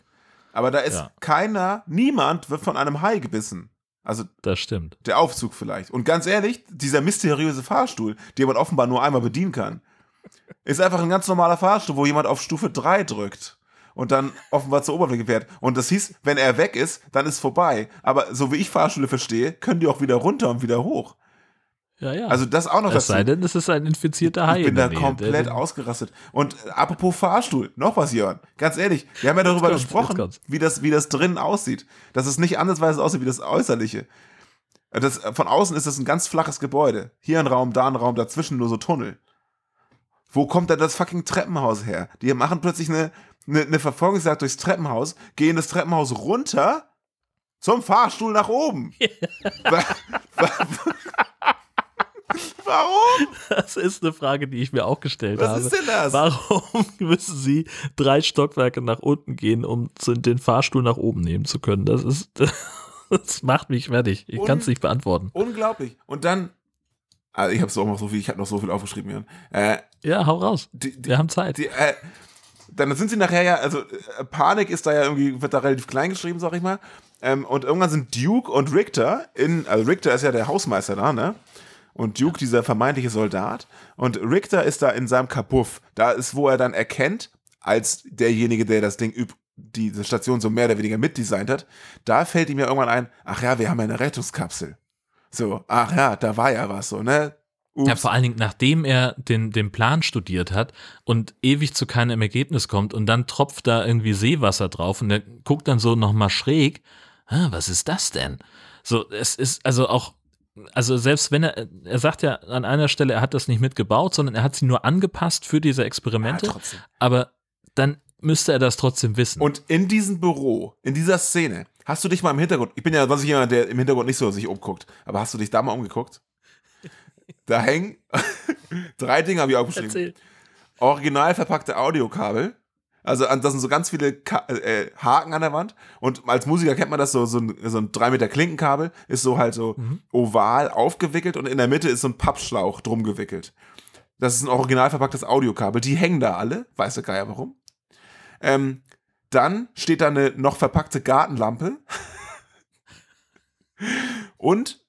Aber da ist Ja. keiner, niemand wird von einem Hai gebissen. Also Das stimmt. der Aufzug vielleicht. Und ganz ehrlich, dieser mysteriöse Fahrstuhl, den man offenbar nur einmal bedienen kann, ist einfach ein ganz normaler Fahrstuhl, wo jemand auf Stufe 3 drückt und dann offenbar zur Oberfläche fährt. Und das hieß, wenn er weg ist, dann ist vorbei. Aber so wie ich Fahrstühle verstehe, können die auch wieder runter und wieder hoch. Ja, ja. Also das auch noch es dazu. sei denn, es ist ein infizierter Hai. Ich bin in da Nähe, komplett ausgerastet. Und apropos Fahrstuhl, noch was, Jörn. Ganz ehrlich, wir haben ja darüber kommt's, gesprochen, wie das, wie das drinnen aussieht. Dass es nicht andersweise aussieht wie das Äußerliche. Das, von außen ist das ein ganz flaches Gebäude. Hier ein Raum, da ein Raum, dazwischen nur so Tunnel. Wo kommt denn das fucking Treppenhaus her? Die machen plötzlich eine, eine, eine Verfolgungsjagd durchs Treppenhaus, gehen das Treppenhaus runter zum Fahrstuhl nach oben. <laughs> Wa- wa- Warum? Das ist eine Frage, die ich mir auch gestellt Was habe. ist denn das? Warum <laughs> müssen sie drei Stockwerke nach unten gehen, um den Fahrstuhl nach oben nehmen zu können? Das ist, <laughs> das macht mich fertig. Ich kann es nicht beantworten. Unglaublich. Und dann, also ich habe so auch noch so viel, ich habe noch so viel aufgeschrieben, Jan. Äh, Ja, hau raus. die, die, Wir haben Zeit. die, äh, dann sind sie nachher ja, also äh, Panik ist da ja irgendwie, wird da relativ klein geschrieben, sag ich mal. Ähm, und irgendwann sind Duke und Richter in, also Richter ist ja der Hausmeister da, ne? Und Duke dieser vermeintliche Soldat. Und Richter ist da in seinem Kapuff. Da ist, wo er dann erkennt, als derjenige, der das Ding üb diese Station so mehr oder weniger mitdesignt hat, da fällt ihm ja irgendwann ein, ach ja, wir haben ja eine Rettungskapsel. So, ach ja, da war ja was so, ne? Ups. Ja, vor allen Dingen, nachdem er den, den Plan studiert hat und ewig zu keinem Ergebnis kommt und dann tropft da irgendwie Seewasser drauf und er guckt dann so nochmal schräg, ah, was ist das denn? So, es ist also auch, also selbst wenn er, er sagt ja an einer Stelle, er hat das nicht mitgebaut, sondern er hat sie nur angepasst für diese Experimente, Ja, aber dann müsste er das trotzdem wissen. Und in diesem Büro, in dieser Szene, hast du dich mal im Hintergrund, ich bin ja sonst jemand, der im Hintergrund nicht so sich umguckt, aber hast du dich da mal umgeguckt? <laughs> Da hängen <laughs> drei Dinge, habe ich aufgeschrieben. Erzähl. Original verpackte Audiokabel. Also das sind so ganz viele Ka äh, Haken an der Wand. Und als Musiker kennt man das so, so ein, so ein 3 Meter Klinkenkabel, ist so halt so oval aufgewickelt und in der Mitte ist so ein Pappschlauch drum gewickelt. Das ist ein original verpacktes Audiokabel. Die hängen da alle. Weiß der Geier warum. Ähm, dann steht da eine noch verpackte Gartenlampe. Und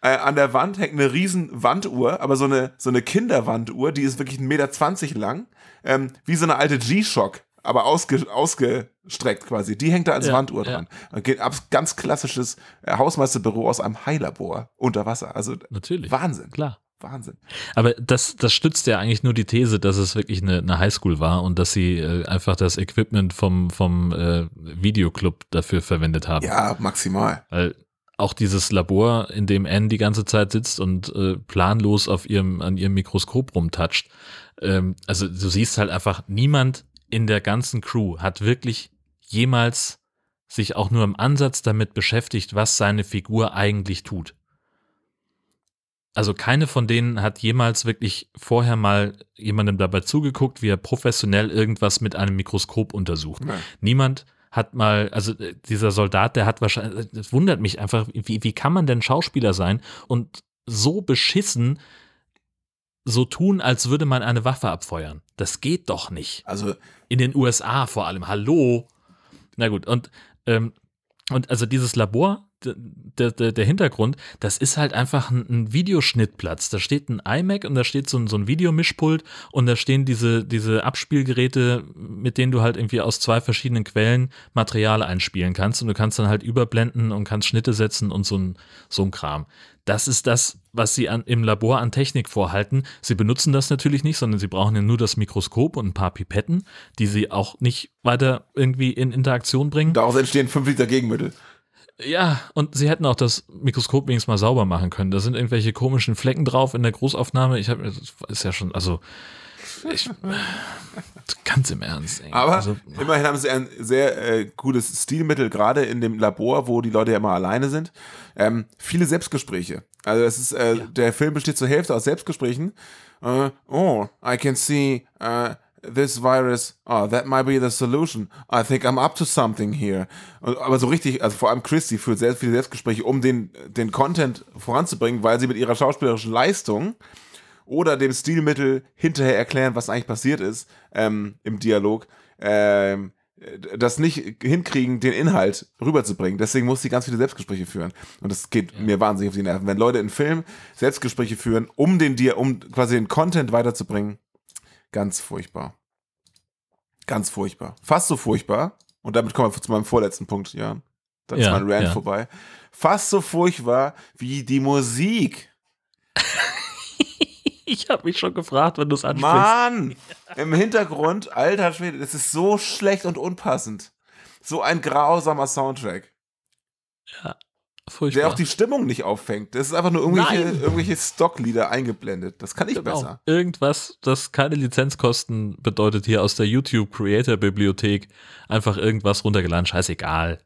äh, an der Wand hängt eine riesen Wanduhr, aber so eine, so eine Kinderwanduhr, die ist wirklich 1,20 Meter lang, ähm, wie so eine alte G-Shock, aber ausge, ausgestreckt quasi. Die hängt da als Ja, Wanduhr ja. dran. Geht ab, ganz klassisches äh, Hausmeisterbüro aus einem Heilabor unter Wasser. Also Natürlich. Wahnsinn. Klar. Wahnsinn. Aber das, das stützt ja eigentlich nur die These, dass es wirklich eine, eine Highschool war und dass sie äh, einfach das Equipment vom, vom äh, Videoclub dafür verwendet haben. Ja, maximal. Weil auch dieses Labor, in dem Anne die ganze Zeit sitzt und äh, planlos auf ihrem, an ihrem Mikroskop rumtatscht, ähm, also du siehst halt einfach, niemand in der ganzen Crew hat wirklich jemals sich auch nur im Ansatz damit beschäftigt, was seine Figur eigentlich tut. Also keine von denen hat jemals wirklich vorher mal jemandem dabei zugeguckt, wie er professionell irgendwas mit einem Mikroskop untersucht. Nein. Niemand hat mal, also äh, dieser Soldat, der hat wahrscheinlich, es wundert mich einfach, wie, wie kann man denn Schauspieler sein und so beschissen so tun, als würde man eine Waffe abfeuern. Das geht doch nicht. Also, In den USA vor allem. Hallo. Na gut, und, ähm, und also dieses Labor, der, der, der Hintergrund, das ist halt einfach ein, ein Videoschnittplatz. Da steht ein iMac und da steht so ein, so ein Videomischpult und da stehen diese, diese Abspielgeräte, mit denen du halt irgendwie aus zwei verschiedenen Quellen Material einspielen kannst und du kannst dann halt überblenden und kannst Schnitte setzen und so ein, so ein Kram. Das ist das, was sie an, im Labor an Technik vorhalten. Sie benutzen das natürlich nicht, sondern sie brauchen ja nur das Mikroskop und ein paar Pipetten, die sie auch nicht weiter irgendwie in Interaktion bringen. daraus entstehen 5 Liter Gegenmittel. Ja, und sie hätten auch das Mikroskop wenigstens mal sauber machen können. Da sind irgendwelche komischen Flecken drauf in der Großaufnahme. Ich habe, ist ja schon, also, ich, <laughs> ganz im Ernst. Ey. Aber also, immerhin haben sie ein sehr äh, gutes Stilmittel, gerade in dem Labor, wo die Leute ja immer alleine sind. Ähm, viele Selbstgespräche. Also es ist, äh, der Film besteht zur Hälfte aus Selbstgesprächen. Äh, oh, I can see uh, this virus. Oh, that might be the solution. I think I'm up to something here. Aber so richtig, also vor allem Christy führt sehr viele Selbstgespräche, um den, den Content voranzubringen, weil sie mit ihrer schauspielerischen Leistung oder dem Stilmittel hinterher erklären, was eigentlich passiert ist ähm, im Dialog, ähm, das nicht hinkriegen, den Inhalt rüberzubringen. Deswegen muss sie ganz viele Selbstgespräche führen. Und das geht mir wahnsinnig auf die Nerven. Wenn Leute in Film Selbstgespräche führen, um den dir, um quasi den Content weiterzubringen, ganz furchtbar. Ganz furchtbar. Fast so furchtbar. Und damit kommen wir zu meinem vorletzten Punkt, Jan. Dann ist Ja, mein Rant ja. vorbei. Fast so furchtbar wie die Musik. <laughs> ich habe mich schon gefragt, wenn du es ansprichst. Mann! Im Hintergrund, alter Schwede, das ist so schlecht und unpassend. So ein grausamer Soundtrack, Furchtbar. der auch die Stimmung nicht auffängt. Das ist einfach nur irgendwelche, Nein. irgendwelche Stocklieder eingeblendet. Das kann ich Genau. besser. Irgendwas, das keine Lizenzkosten bedeutet, hier aus der YouTube Creator Bibliothek einfach irgendwas runtergeladen. Scheißegal.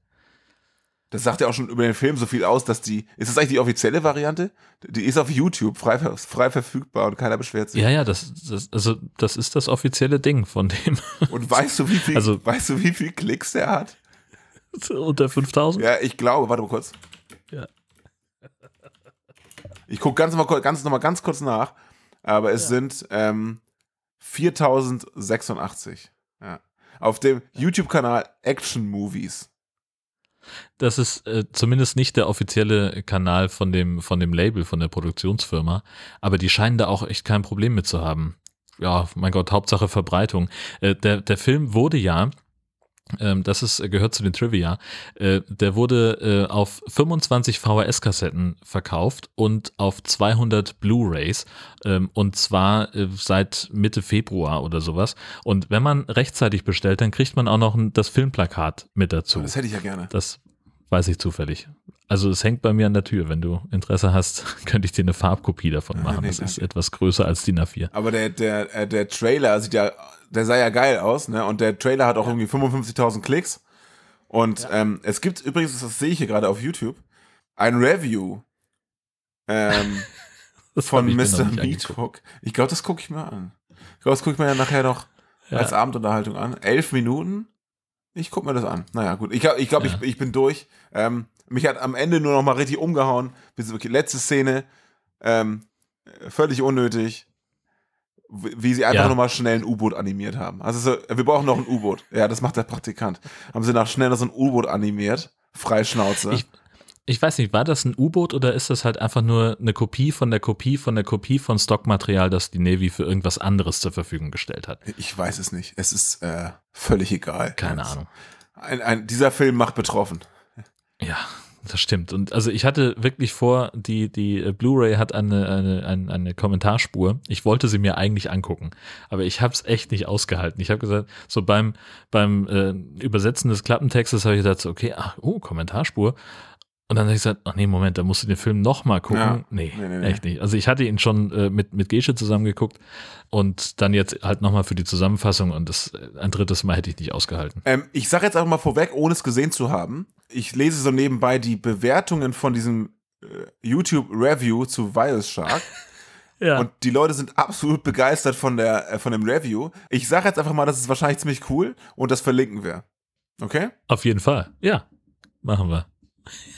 Das sagt ja auch schon über den Film so viel aus, dass die. Ist das eigentlich die offizielle Variante? Die ist auf YouTube frei, frei verfügbar und keiner beschwert sich. Ja, ja, das, das, also, das ist das offizielle Ding von dem. <laughs> Und weißt du, wie viel, Also- weißt du, wie viel Klicks der hat? <laughs> Unter 5000? Ja, ich glaube, warte mal kurz. Ja. <laughs> Ich gucke ganz, mal, kurz- ganz noch mal ganz kurz nach, aber es sind ähm, 4086. Ja. Auf dem YouTube-Kanal Action Movies. Das ist äh, zumindest nicht der offizielle Kanal von dem, von dem Label, von der Produktionsfirma. Aber die scheinen da auch echt kein Problem mit zu haben. Ja, mein Gott, Hauptsache Verbreitung. Äh, der, der Film wurde ja, das ist, äh, gehört zu den Trivia, äh, der wurde äh, auf 25 VHS-Kassetten verkauft und auf 200 Blu-Rays ähm, und zwar seit Mitte Februar oder sowas. Und wenn man rechtzeitig bestellt, dann kriegt man auch noch das Filmplakat mit dazu. Das hätte ich ja gerne. Das weiß ich zufällig. Also es hängt bei mir an der Tür. Wenn du Interesse hast, <laughs> könnte ich dir eine Farbkopie davon machen. nee, das ist danke. etwas größer als DIN A4. Aber der, der, der Trailer sieht ja, der sah ja geil aus, ne? Und der Trailer hat auch irgendwie 55.000 Klicks. Und ähm, es gibt übrigens, das sehe ich hier gerade auf YouTube, ein Review ähm, <laughs> von Mr. Meathook. Ich glaube, das gucke ich mir an. Ich glaube, das gucke ich mir ja nachher noch Ja. als Abendunterhaltung an. Elf Minuten. Ich gucke mir das an. Naja, gut. Ich glaube, ich, glaub, Ja. ich, ich bin durch. Ähm, mich hat am Ende nur noch mal richtig umgehauen. Letzte Szene. Ähm, völlig unnötig. Wie sie einfach Ja. noch mal schnell ein U-Boot animiert haben. Also so, wir brauchen noch ein U-Boot. Ja, das macht der Praktikant. Haben sie nach schnell noch so ein U-Boot animiert. Freischnauze. Ich- Ich weiß nicht, war das ein U-Boot oder ist das halt einfach nur eine Kopie von der Kopie von der Kopie von Stockmaterial, das die Navy für irgendwas anderes zur Verfügung gestellt hat? Ich weiß es nicht. Es ist äh, völlig egal. Keine Ahnung. Ein, ein, dieser Film macht betroffen. Ja, das stimmt. Und also ich hatte wirklich vor, die, die äh, Blu-ray hat eine, eine, eine, eine Kommentarspur. Ich wollte sie mir eigentlich angucken, aber ich habe es echt nicht ausgehalten. Ich habe gesagt, so beim, beim äh, Übersetzen des Klappentextes habe ich gedacht, so, okay, ach, oh, Kommentarspur. Und dann habe ich gesagt, ach nee, Moment, da musst du den Film nochmal gucken. Ja. Nee, Nee, nee, nee. echt nicht. Also ich hatte ihn schon äh, mit, mit Gesche zusammen geguckt und dann jetzt halt nochmal für die Zusammenfassung und das äh, ein drittes Mal hätte ich nicht ausgehalten. Ähm, ich sage jetzt einfach mal vorweg, ohne es gesehen zu haben. Ich lese so nebenbei die Bewertungen von diesem äh, YouTube-Review zu Virus Shark. <laughs> Ja. Und die Leute sind absolut begeistert von, der, äh, von dem Review. Ich sage jetzt einfach mal, das ist wahrscheinlich ziemlich cool und das verlinken wir. Okay? Auf jeden Fall. Ja, machen wir.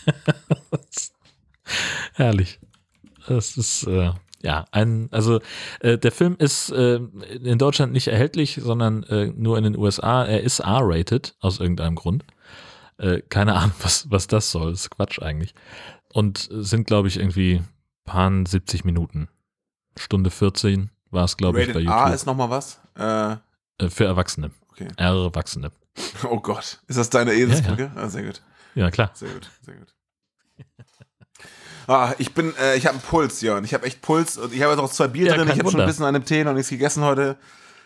<laughs> Herrlich. Das ist, äh, ja, ein, also äh, der Film ist äh, in Deutschland nicht erhältlich, sondern äh, nur in den USA. Er ist R-rated aus irgendeinem Grund. Äh, keine Ahnung, was, was das soll. Das ist Quatsch eigentlich. Und sind, glaube ich, irgendwie paar 70 Minuten. Stunde 14 war es, glaube ich, bei YouTube. A ist nochmal was? Äh, für Erwachsene. okay. Erwachsene. <laughs> Oh Gott. Ist das deine Eselsbrücke? Ah, sehr gut. Ja, klar. Sehr gut, sehr gut. Ah, ich bin, äh, ich habe einen Puls, Jörn. Ich habe echt Puls und ich habe jetzt auch zwei Bier Ja, drin. Ich habe schon ein bisschen an dem Tee noch nichts gegessen heute.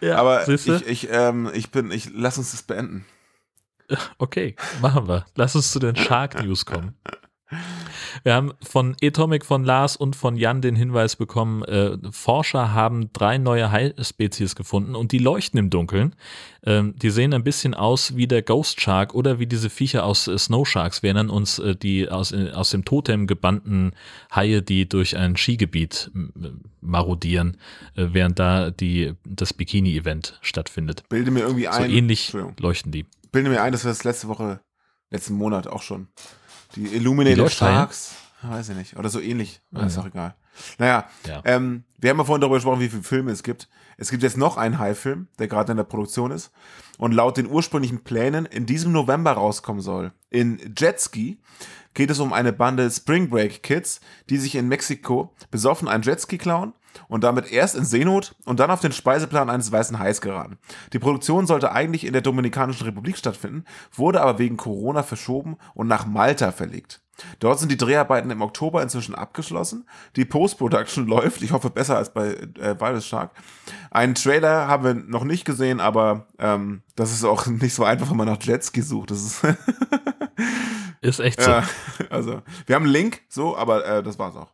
Ja, Aber ich, ich, ähm, ich bin, ich lass uns das beenden. <laughs> Okay, machen wir. Lass uns zu den Shark News kommen. <laughs> Wir haben von Atomic, von Lars und von Jan den Hinweis bekommen, äh, Forscher haben drei neue Haispezies gefunden und die leuchten im Dunkeln. Ähm, die sehen ein bisschen aus wie der Ghost Shark oder wie diese Viecher aus äh, Snow Sharks. Wir erinnern uns, äh, die aus, äh, aus dem Totem gebannten Haie, die durch ein Skigebiet marodieren, äh, während da die, das Bikini-Event stattfindet. Bilde mir irgendwie So ein. ähnlich Entschuldigung. leuchten die. Bilde mir ein, dass wir das letzte Woche, letzten Monat auch schon. Die Illuminated? Sharks. Weiß ich nicht. Oder so ähnlich. Ah, ist ja. auch egal. Naja, Ja. ähm, wir haben ja vorhin darüber gesprochen, wie viele Filme es gibt. Es gibt jetzt noch einen Hai-Film, der gerade in der Produktion ist und laut den ursprünglichen Plänen in diesem November rauskommen soll. In Jetski geht es um eine Bande Spring Break Kids, die sich in Mexiko besoffen einen Jetski klauen und damit erst in Seenot und dann auf den Speiseplan eines weißen Hais geraten. Die Produktion sollte eigentlich in der Dominikanischen Republik stattfinden, wurde aber wegen Corona verschoben und nach Malta verlegt. Dort sind die Dreharbeiten im Oktober inzwischen abgeschlossen. Die Post-Production <laughs> läuft, ich hoffe besser als bei äh, Virus Shark. Einen Trailer haben wir noch nicht gesehen, aber ähm, das ist auch <laughs> nicht so einfach, wenn man nach Jetski sucht. Das ist <laughs> Ist echt so. ja, also wir haben einen Link, so, aber äh, das war's auch.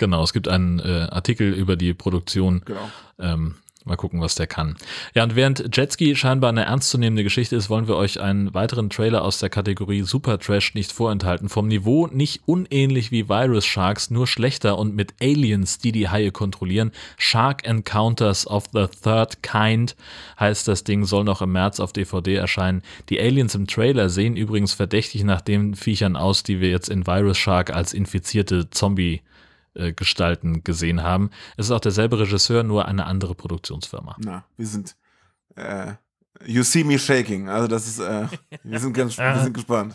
Genau, es gibt einen äh, Artikel über die Produktion. Genau. Ähm, mal gucken, was der kann. Ja, und während Jetski scheinbar eine ernstzunehmende Geschichte ist, wollen wir euch einen weiteren Trailer aus der Kategorie Super Trash nicht vorenthalten. Vom Niveau nicht unähnlich wie Virus Sharks, nur schlechter und mit Aliens, die die Haie kontrollieren. Shark Encounters of the Third Kind heißt das Ding, soll noch im März auf DVD erscheinen. Die Aliens im Trailer sehen übrigens verdächtig nach den Viechern aus, die wir jetzt in Virus Shark als infizierte Zombie äh, Gestalten gesehen haben. Es ist auch derselbe Regisseur, nur eine andere Produktionsfirma. Na, wir sind äh, You see me shaking. Also das ist, äh, <laughs> wir sind ganz, wir sind gespannt.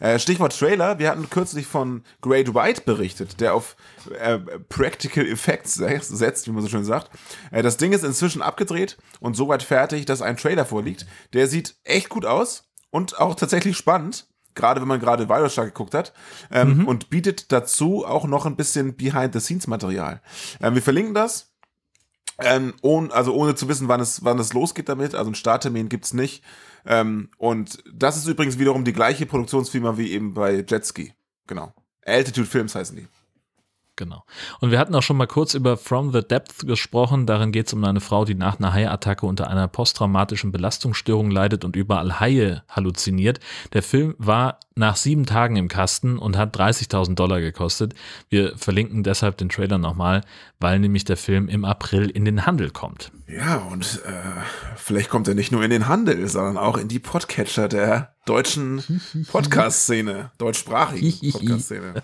Äh, Stichwort Trailer. Wir hatten kürzlich von Great White berichtet, der auf äh, Practical Effects se- setzt, wie man so schön sagt. Äh, das Ding ist inzwischen abgedreht und soweit fertig, dass ein Trailer vorliegt. Der sieht echt gut aus und auch tatsächlich spannend. Gerade wenn man gerade Shark geguckt hat. Ähm, Und bietet dazu auch noch ein bisschen Behind-the-Scenes-Material. Ähm, wir verlinken das. Ähm, ohne, also ohne zu wissen, wann es, wann es losgeht damit. Also einen Starttermin gibt's nicht. Ähm, und das ist übrigens wiederum die gleiche Produktionsfirma wie eben bei Jetski. Genau. Altitude Films heißen die. Genau. Und wir hatten auch schon mal kurz über From the Depth gesprochen. Darin geht es um eine Frau, die nach einer Haiattacke unter einer posttraumatischen Belastungsstörung leidet und überall Haie halluziniert. Der Film war nach sieben Tagen im Kasten und hat 30.000 Dollar gekostet. Wir verlinken deshalb den Trailer nochmal, weil nämlich der Film im April in den Handel kommt. Ja, und äh, vielleicht kommt er nicht nur in den Handel, sondern auch in die Podcatcher der deutschen <laughs> Podcast-Szene, deutschsprachigen <laughs> Podcast-Szene.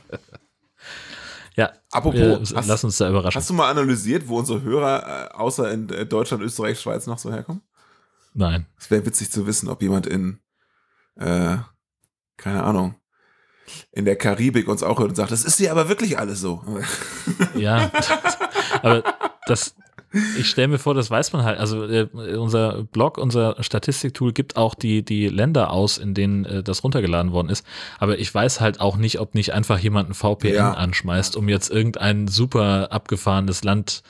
Ja, Apropos, wir, hast- lass uns da überraschen. Hast du mal analysiert, wo unsere Hörer äh, außer in äh, Deutschland, Österreich, Schweiz noch so herkommen? Nein. Es wäre witzig zu wissen, ob jemand in, äh, keine Ahnung, in der Karibik uns auch hört und sagt, das ist ja aber wirklich alles so. Ja, <laughs> aber das, ich stelle mir vor, das weiß man halt. Also äh, unser Blog, unser Statistiktool gibt auch die, die Länder aus, in denen äh, das runtergeladen worden ist. Aber ich weiß halt auch nicht, ob nicht einfach jemand ein VPN Ja. anschmeißt, um jetzt irgendein super abgefahrenes Land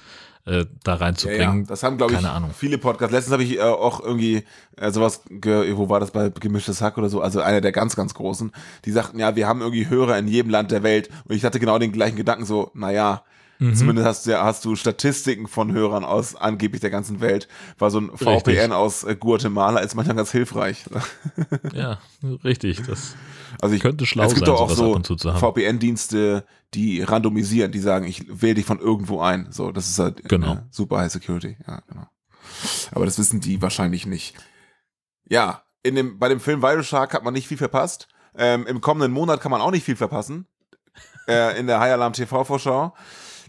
äh, da reinzubringen. Ja, ja. Das haben, glaube ich, Ahnung. viele Podcasts. Letztens habe ich äh, auch irgendwie äh, sowas, ge- wo war das bei Gemischtes Hack oder so, also einer der ganz, ganz großen, die sagten, ja, wir haben irgendwie Hörer in jedem Land der Welt. Und ich hatte genau den gleichen Gedanken, so, naja, Mhm. zumindest hast du, ja, hast du Statistiken von Hörern aus angeblich der ganzen Welt. War so ein VPN Richtig. aus äh, Guatemala ist manchmal ganz hilfreich. <laughs> Ja, richtig. Das Also ich, Könnte schlau es gibt sein, auch so. VPN-Dienste, die randomisieren, die sagen, ich wähle dich von irgendwo ein. So, das ist halt Genau. äh, super High Security. Ja, genau. Aber das wissen die wahrscheinlich nicht. Ja, in dem, bei dem Film Virus Shark hat man nicht viel verpasst. Ähm, Im kommenden Monat kann man auch nicht viel verpassen. äh, in der High Alarm TV-Vorschau.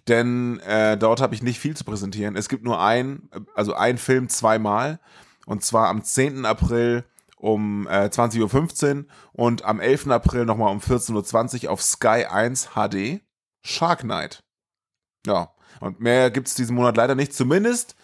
Denn äh, dort habe ich nicht viel zu präsentieren. Es gibt nur ein, also ein Film zweimal. Und zwar am 10. April um äh, 20.15 Uhr und am 11. April nochmal um 14.20 Uhr auf Sky 1 HD Shark Night. Ja, und mehr gibt es diesen Monat leider nicht, zumindest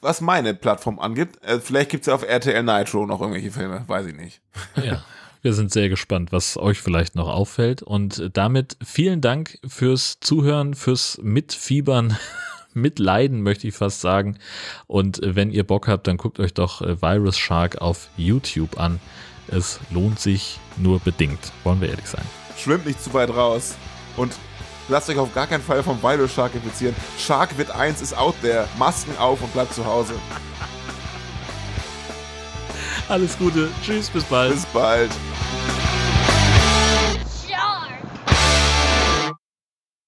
was meine Plattform angibt. Äh, vielleicht gibt es ja auf RTL Nitro noch irgendwelche Filme, weiß ich nicht. Ja, <laughs> wir sind sehr gespannt, was euch vielleicht noch auffällt. Und damit vielen Dank fürs Zuhören, fürs Mitfiebern, <laughs> Mitleiden, möchte ich fast sagen. Und wenn ihr Bock habt, dann guckt euch doch äh, Virus Shark auf YouTube an. Es lohnt sich nur bedingt, wollen wir ehrlich sein. Schwimmt nicht zu weit raus und lasst euch auf gar keinen Fall vom Vilo Shark infizieren. Shark Wit 1 ist out there. Masken auf und bleibt zu Hause. Alles Gute. Tschüss, bis bald. Bis bald.